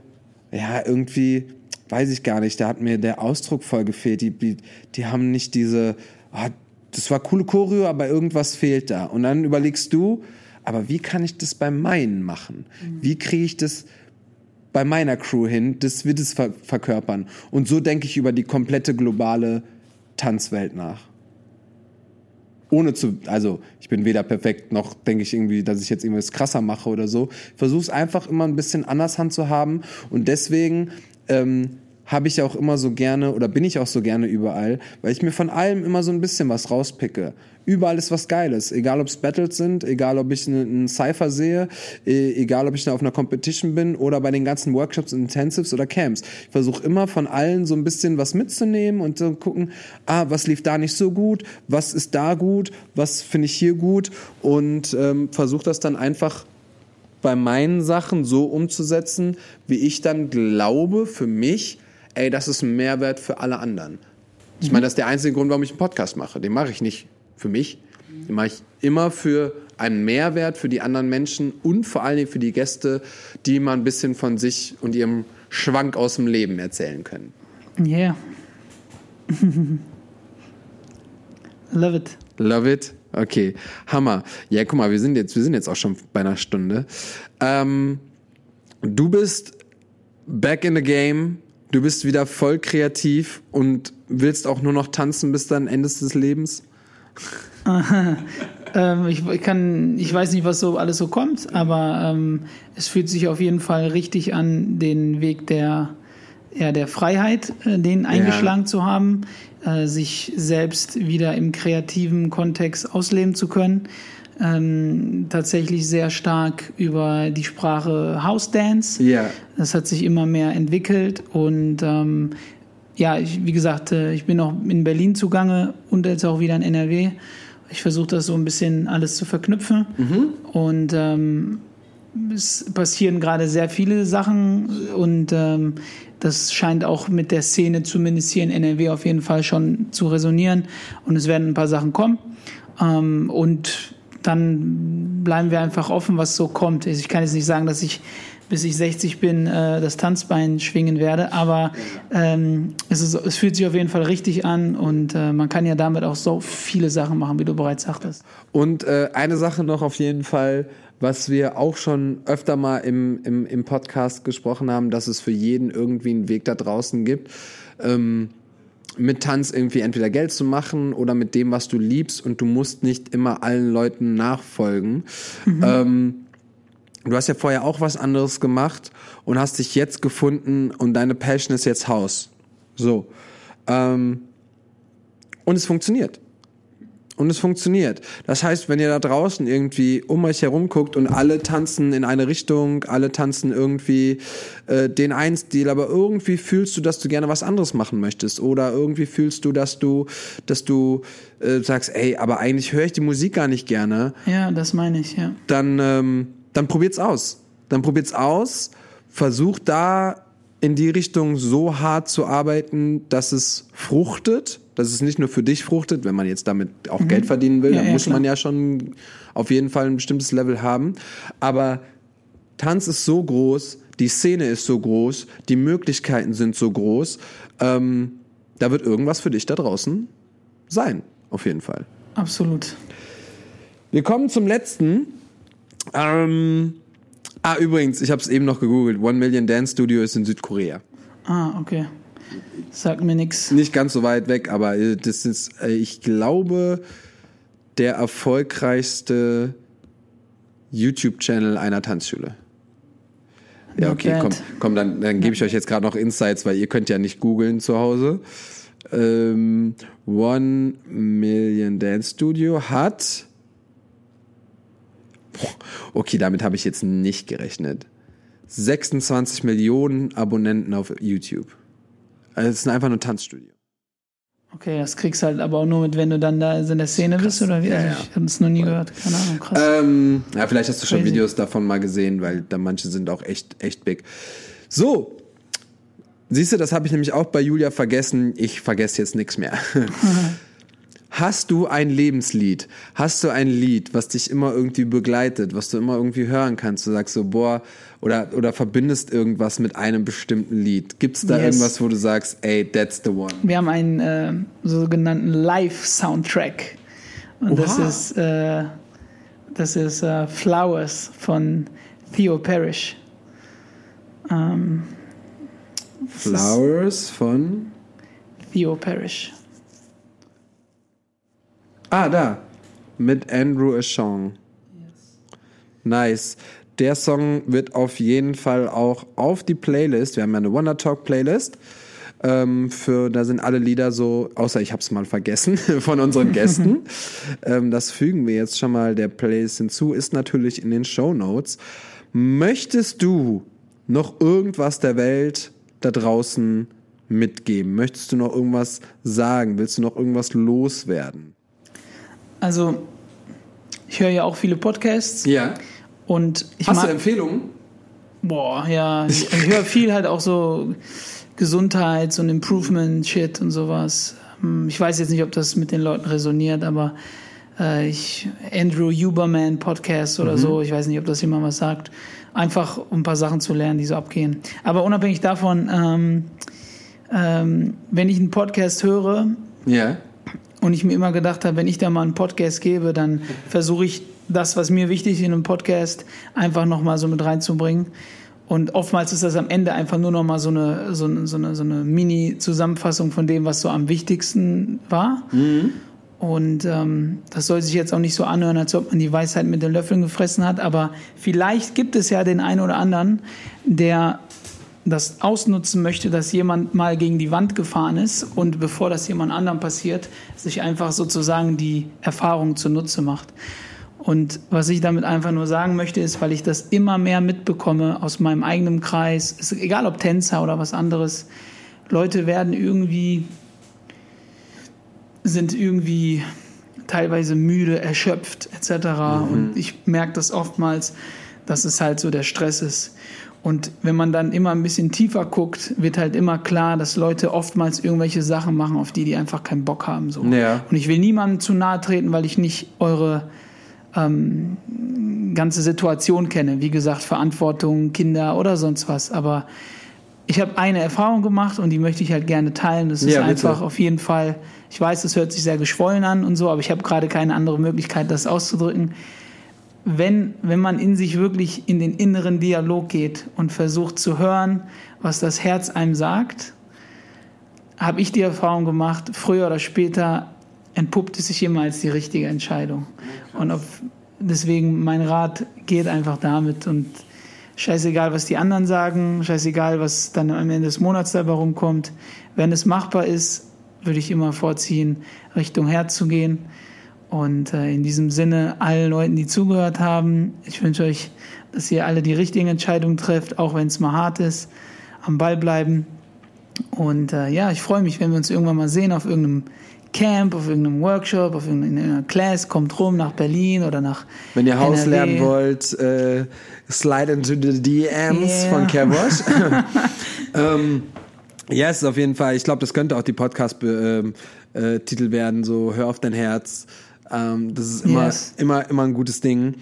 ja, irgendwie, weiß ich gar nicht, da hat mir der Ausdruck voll gefehlt. Die, die, die haben nicht diese, oh, das war coole Choreo, aber irgendwas fehlt da. Und dann überlegst du, aber wie kann ich das bei meinen machen? Wie kriege ich das bei meiner Crew hin, dass wir das ver verkörpern? Und so denke ich über die komplette globale Tanzwelt nach. Ohne zu, also ich bin weder perfekt noch denke ich irgendwie, dass ich jetzt irgendwas krasser mache oder so. Ich versuche es einfach immer ein bisschen anders Hand zu haben und deswegen ähm, habe ich auch immer so gerne oder bin ich auch so gerne überall, weil ich mir von allem immer so ein bisschen was rauspicke. Überall ist was Geiles, egal ob es Battles sind, egal ob ich einen Cypher sehe, e, egal ob ich auf einer Competition bin oder bei den ganzen Workshops, Intensives oder Camps. Ich versuche immer von allen so ein bisschen was mitzunehmen und zu gucken, ah, was lief da nicht so gut, was ist da gut, was finde ich hier gut und ähm, versuche das dann einfach bei meinen Sachen so umzusetzen, wie ich dann glaube für mich, ey, das ist ein Mehrwert für alle anderen. Ich meine, das ist der einzige Grund, warum ich einen Podcast mache. Den mache ich nicht für mich. Den mache ich immer für einen Mehrwert für die anderen Menschen und vor allen Dingen für die Gäste, die mal ein bisschen von sich und ihrem Schwank aus dem Leben erzählen können. Yeah. [laughs] Love it. Love it. Okay, Hammer. Ja, guck mal, wir sind jetzt, wir sind jetzt auch schon bei einer Stunde. Ähm, du bist back in the game du bist wieder voll kreativ und willst auch nur noch tanzen bis dann Ende des Lebens? [laughs] ähm, ich, kann, ich weiß nicht, was so alles so kommt, aber ähm, es fühlt sich auf jeden Fall richtig an, den Weg der, ja, der Freiheit, äh, den eingeschlagen ja. zu haben, äh, sich selbst wieder im kreativen Kontext ausleben zu können ähm, tatsächlich sehr stark über die Sprache House Dance. Ja. Das hat sich immer mehr entwickelt und ähm, ja, ich, wie gesagt, äh, ich bin auch in Berlin zugange und jetzt auch wieder in NRW. Ich versuche das so ein bisschen alles zu verknüpfen mhm. und ähm, es passieren gerade sehr viele Sachen und ähm, das scheint auch mit der Szene zumindest hier in NRW auf jeden Fall schon zu resonieren und es werden ein paar Sachen kommen ähm, und dann bleiben wir einfach offen, was so kommt. Also ich kann jetzt nicht sagen, dass ich bis ich 60 bin, äh, das Tanzbein schwingen werde. Aber ähm, es, ist, es fühlt sich auf jeden Fall richtig an und äh, man kann ja damit auch so viele Sachen machen, wie du bereits sagtest. Und äh, eine Sache noch auf jeden Fall, was wir auch schon öfter mal im, im, im Podcast gesprochen haben, dass es für jeden irgendwie einen Weg da draußen gibt. Ähm, mit Tanz irgendwie entweder Geld zu machen oder mit dem, was du liebst und du musst nicht immer allen Leuten nachfolgen. Mhm. Ähm, du hast ja vorher auch was anderes gemacht und hast dich jetzt gefunden und deine Passion ist jetzt Haus. So. Ähm, und es funktioniert und es funktioniert. Das heißt, wenn ihr da draußen irgendwie um euch herum guckt und alle tanzen in eine Richtung, alle tanzen irgendwie äh, den einen Stil, aber irgendwie fühlst du, dass du gerne was anderes machen möchtest oder irgendwie fühlst du, dass du, dass du äh, sagst, ey, aber eigentlich höre ich die Musik gar nicht gerne. Ja, das meine ich, ja. Dann, ähm, dann probiert's aus. Dann probiert's aus. Versucht da in die Richtung so hart zu arbeiten, dass es fruchtet dass es nicht nur für dich fruchtet, wenn man jetzt damit auch mhm. Geld verdienen will, ja, dann ja, muss klar. man ja schon auf jeden Fall ein bestimmtes Level haben. Aber Tanz ist so groß, die Szene ist so groß, die Möglichkeiten sind so groß. Ähm, da wird irgendwas für dich da draußen sein, auf jeden Fall. Absolut. Wir kommen zum letzten. Ähm, ah, übrigens, ich habe es eben noch gegoogelt. One Million Dance Studio ist in Südkorea. Ah, okay. Sagt mir nichts. Nicht ganz so weit weg, aber äh, das ist, äh, ich glaube, der erfolgreichste YouTube-Channel einer Tanzschule. Ja, okay, komm, komm, dann, dann gebe ich euch jetzt gerade noch Insights, weil ihr könnt ja nicht googeln zu Hause. Ähm, One Million Dance Studio hat. Okay, damit habe ich jetzt nicht gerechnet. 26 Millionen Abonnenten auf YouTube. Also es ist einfach nur Tanzstudio. Okay, das kriegst halt aber auch nur mit, wenn du dann da in der Szene bist, oder wie? Ja, also ja. Ich habe es noch nie gehört. Keine Ahnung, krass. Ähm, ja, vielleicht hast du schon Crazy. Videos davon mal gesehen, weil da manche sind auch echt, echt big. So. Siehst du, das habe ich nämlich auch bei Julia vergessen. Ich vergesse jetzt nichts mehr. [laughs] Hast du ein Lebenslied? Hast du ein Lied, was dich immer irgendwie begleitet, was du immer irgendwie hören kannst? Du sagst so, boah, oder, oder verbindest irgendwas mit einem bestimmten Lied. Gibt es da Yes. irgendwas, wo du sagst, ey, that's the one? Wir haben einen äh, sogenannten Live-Soundtrack. Und das Oha. ist, äh, das ist äh, Flowers von Theo Parrish. Ähm, das Flowers von. Theo Parrish. Ah, da. Mit Andrew Ashong. Nice. Der Song wird auf jeden Fall auch auf die Playlist. Wir haben ja eine Wonder Talk Playlist. Ähm, für, da sind alle Lieder so, außer ich hab's mal vergessen, [laughs] von unseren Gästen. [laughs] ähm, das fügen wir jetzt schon mal der Playlist hinzu. Ist natürlich in den Show Notes. Möchtest du noch irgendwas der Welt da draußen mitgeben? Möchtest du noch irgendwas sagen? Willst du noch irgendwas loswerden? Also, ich höre ja auch viele Podcasts Ja. und ich Hast du Empfehlungen? Boah, ja. Ich, ich höre viel halt auch so Gesundheits- und Improvement-Shit und sowas. Hm, Ich weiß jetzt nicht, ob das mit den Leuten resoniert, aber äh, ich, Andrew Huberman Podcast oder so, ich weiß nicht, ob das jemand was sagt. Einfach um ein paar Sachen zu lernen, die so abgehen. Aber unabhängig davon, ähm, ähm, wenn ich einen Podcast höre, Ja. Und ich mir immer gedacht habe, wenn ich da mal einen Podcast gebe, dann versuche ich das, was mir wichtig ist in einem Podcast, einfach nochmal so mit reinzubringen. Und oftmals ist das am Ende einfach nur nochmal so eine, so eine, so eine, so eine Mini-Zusammenfassung von dem, was so am wichtigsten war. Und ähm, das soll sich jetzt auch nicht so anhören, als ob man die Weisheit mit den Löffeln gefressen hat. Aber vielleicht gibt es ja den einen oder anderen, der das ausnutzen möchte, dass jemand mal gegen die Wand gefahren ist und bevor das jemand anderem passiert, sich einfach sozusagen die Erfahrung zunutze macht. Und was ich damit einfach nur sagen möchte, ist, weil ich das immer mehr mitbekomme aus meinem eigenen Kreis, ist egal ob Tänzer oder was anderes, Leute werden irgendwie, sind irgendwie teilweise müde, erschöpft etc. Und ich merke das oftmals, dass es halt so der Stress ist. Und wenn man dann immer ein bisschen tiefer guckt, wird halt immer klar, dass Leute oftmals irgendwelche Sachen machen, auf die die einfach keinen Bock haben. So. Ja. Und ich will niemandem zu nahe treten, weil ich nicht eure ähm, ganze Situation kenne. Wie gesagt, Verantwortung, Kinder oder sonst was. Aber ich habe eine Erfahrung gemacht und die möchte ich halt gerne teilen. Das ist Ja, einfach auf jeden Fall, ich weiß, es hört sich sehr geschwollen an und so, aber ich habe gerade keine andere Möglichkeit, das auszudrücken. Wenn, wenn man in sich wirklich in den inneren Dialog geht und versucht zu hören, was das Herz einem sagt, habe ich die Erfahrung gemacht, früher oder später entpuppt es sich immer als die richtige Entscheidung. Und ob, deswegen mein Rat geht einfach damit und scheißegal, was die anderen sagen, scheißegal, was dann am Ende des Monats dabei rumkommt. Wenn es machbar ist, würde ich immer vorziehen, Richtung Herz zu gehen. Und äh, in diesem Sinne, allen Leuten, die zugehört haben, ich wünsche euch, dass ihr alle die richtigen Entscheidungen trefft, auch wenn es mal hart ist, am Ball bleiben. Und äh, ja, ich freue mich, wenn wir uns irgendwann mal sehen auf irgendeinem Camp, auf irgendeinem Workshop, auf irgendeiner Class, kommt rum nach Berlin oder nach Wenn ihr Haus NRW. lernen wollt, äh, slide into the DMs Yeah. von Kevosh. [laughs] [laughs] ähm, yes, auf jeden Fall. Ich glaube, das könnte auch die Podcast-Titel äh, Titel werden, so Hör auf dein Herz. Ähm, das ist immer, Yes. immer, immer ein gutes Ding.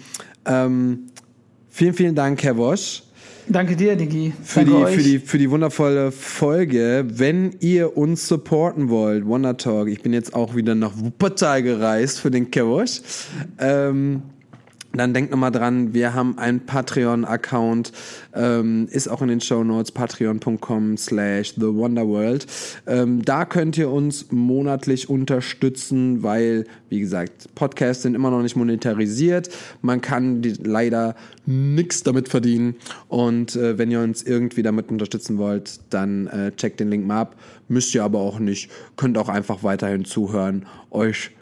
Ähm, vielen, vielen Dank, Kevosh. Danke dir, Digi. für Danke die, euch. für, die, für die wundervolle Folge. Wenn ihr uns supporten wollt, Wonder Talk, ich bin jetzt auch wieder nach Wuppertal gereist für den Kevosh. Ähm, dann denkt nochmal dran, wir haben einen Patreon-Account, ähm, ist auch in den Show Notes, patreon.com slash The Wonderworld. Ähm, da könnt ihr uns monatlich unterstützen, weil, wie gesagt, Podcasts sind immer noch nicht monetarisiert. Man kann die, leider nichts damit verdienen. Und äh, wenn ihr uns irgendwie damit unterstützen wollt, dann äh, checkt den Link mal ab. Müsst ihr aber auch nicht. Könnt auch einfach weiterhin zuhören, euch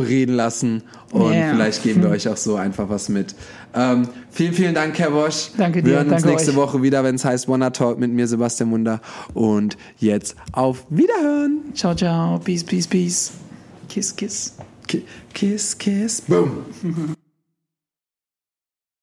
bereden lassen und Yeah. vielleicht geben wir [laughs] euch auch so einfach was mit. Ähm, vielen, vielen Dank, Kerwosch. Danke Wir dir, hören uns danke nächste euch. Woche wieder, wenn es heißt Wanna Talk mit mir, Sebastian Wunder. Und jetzt auf Wiederhören. Ciao, ciao. Peace, peace, peace. Kiss, kiss. Ki- Kiss, kiss, boom. [laughs]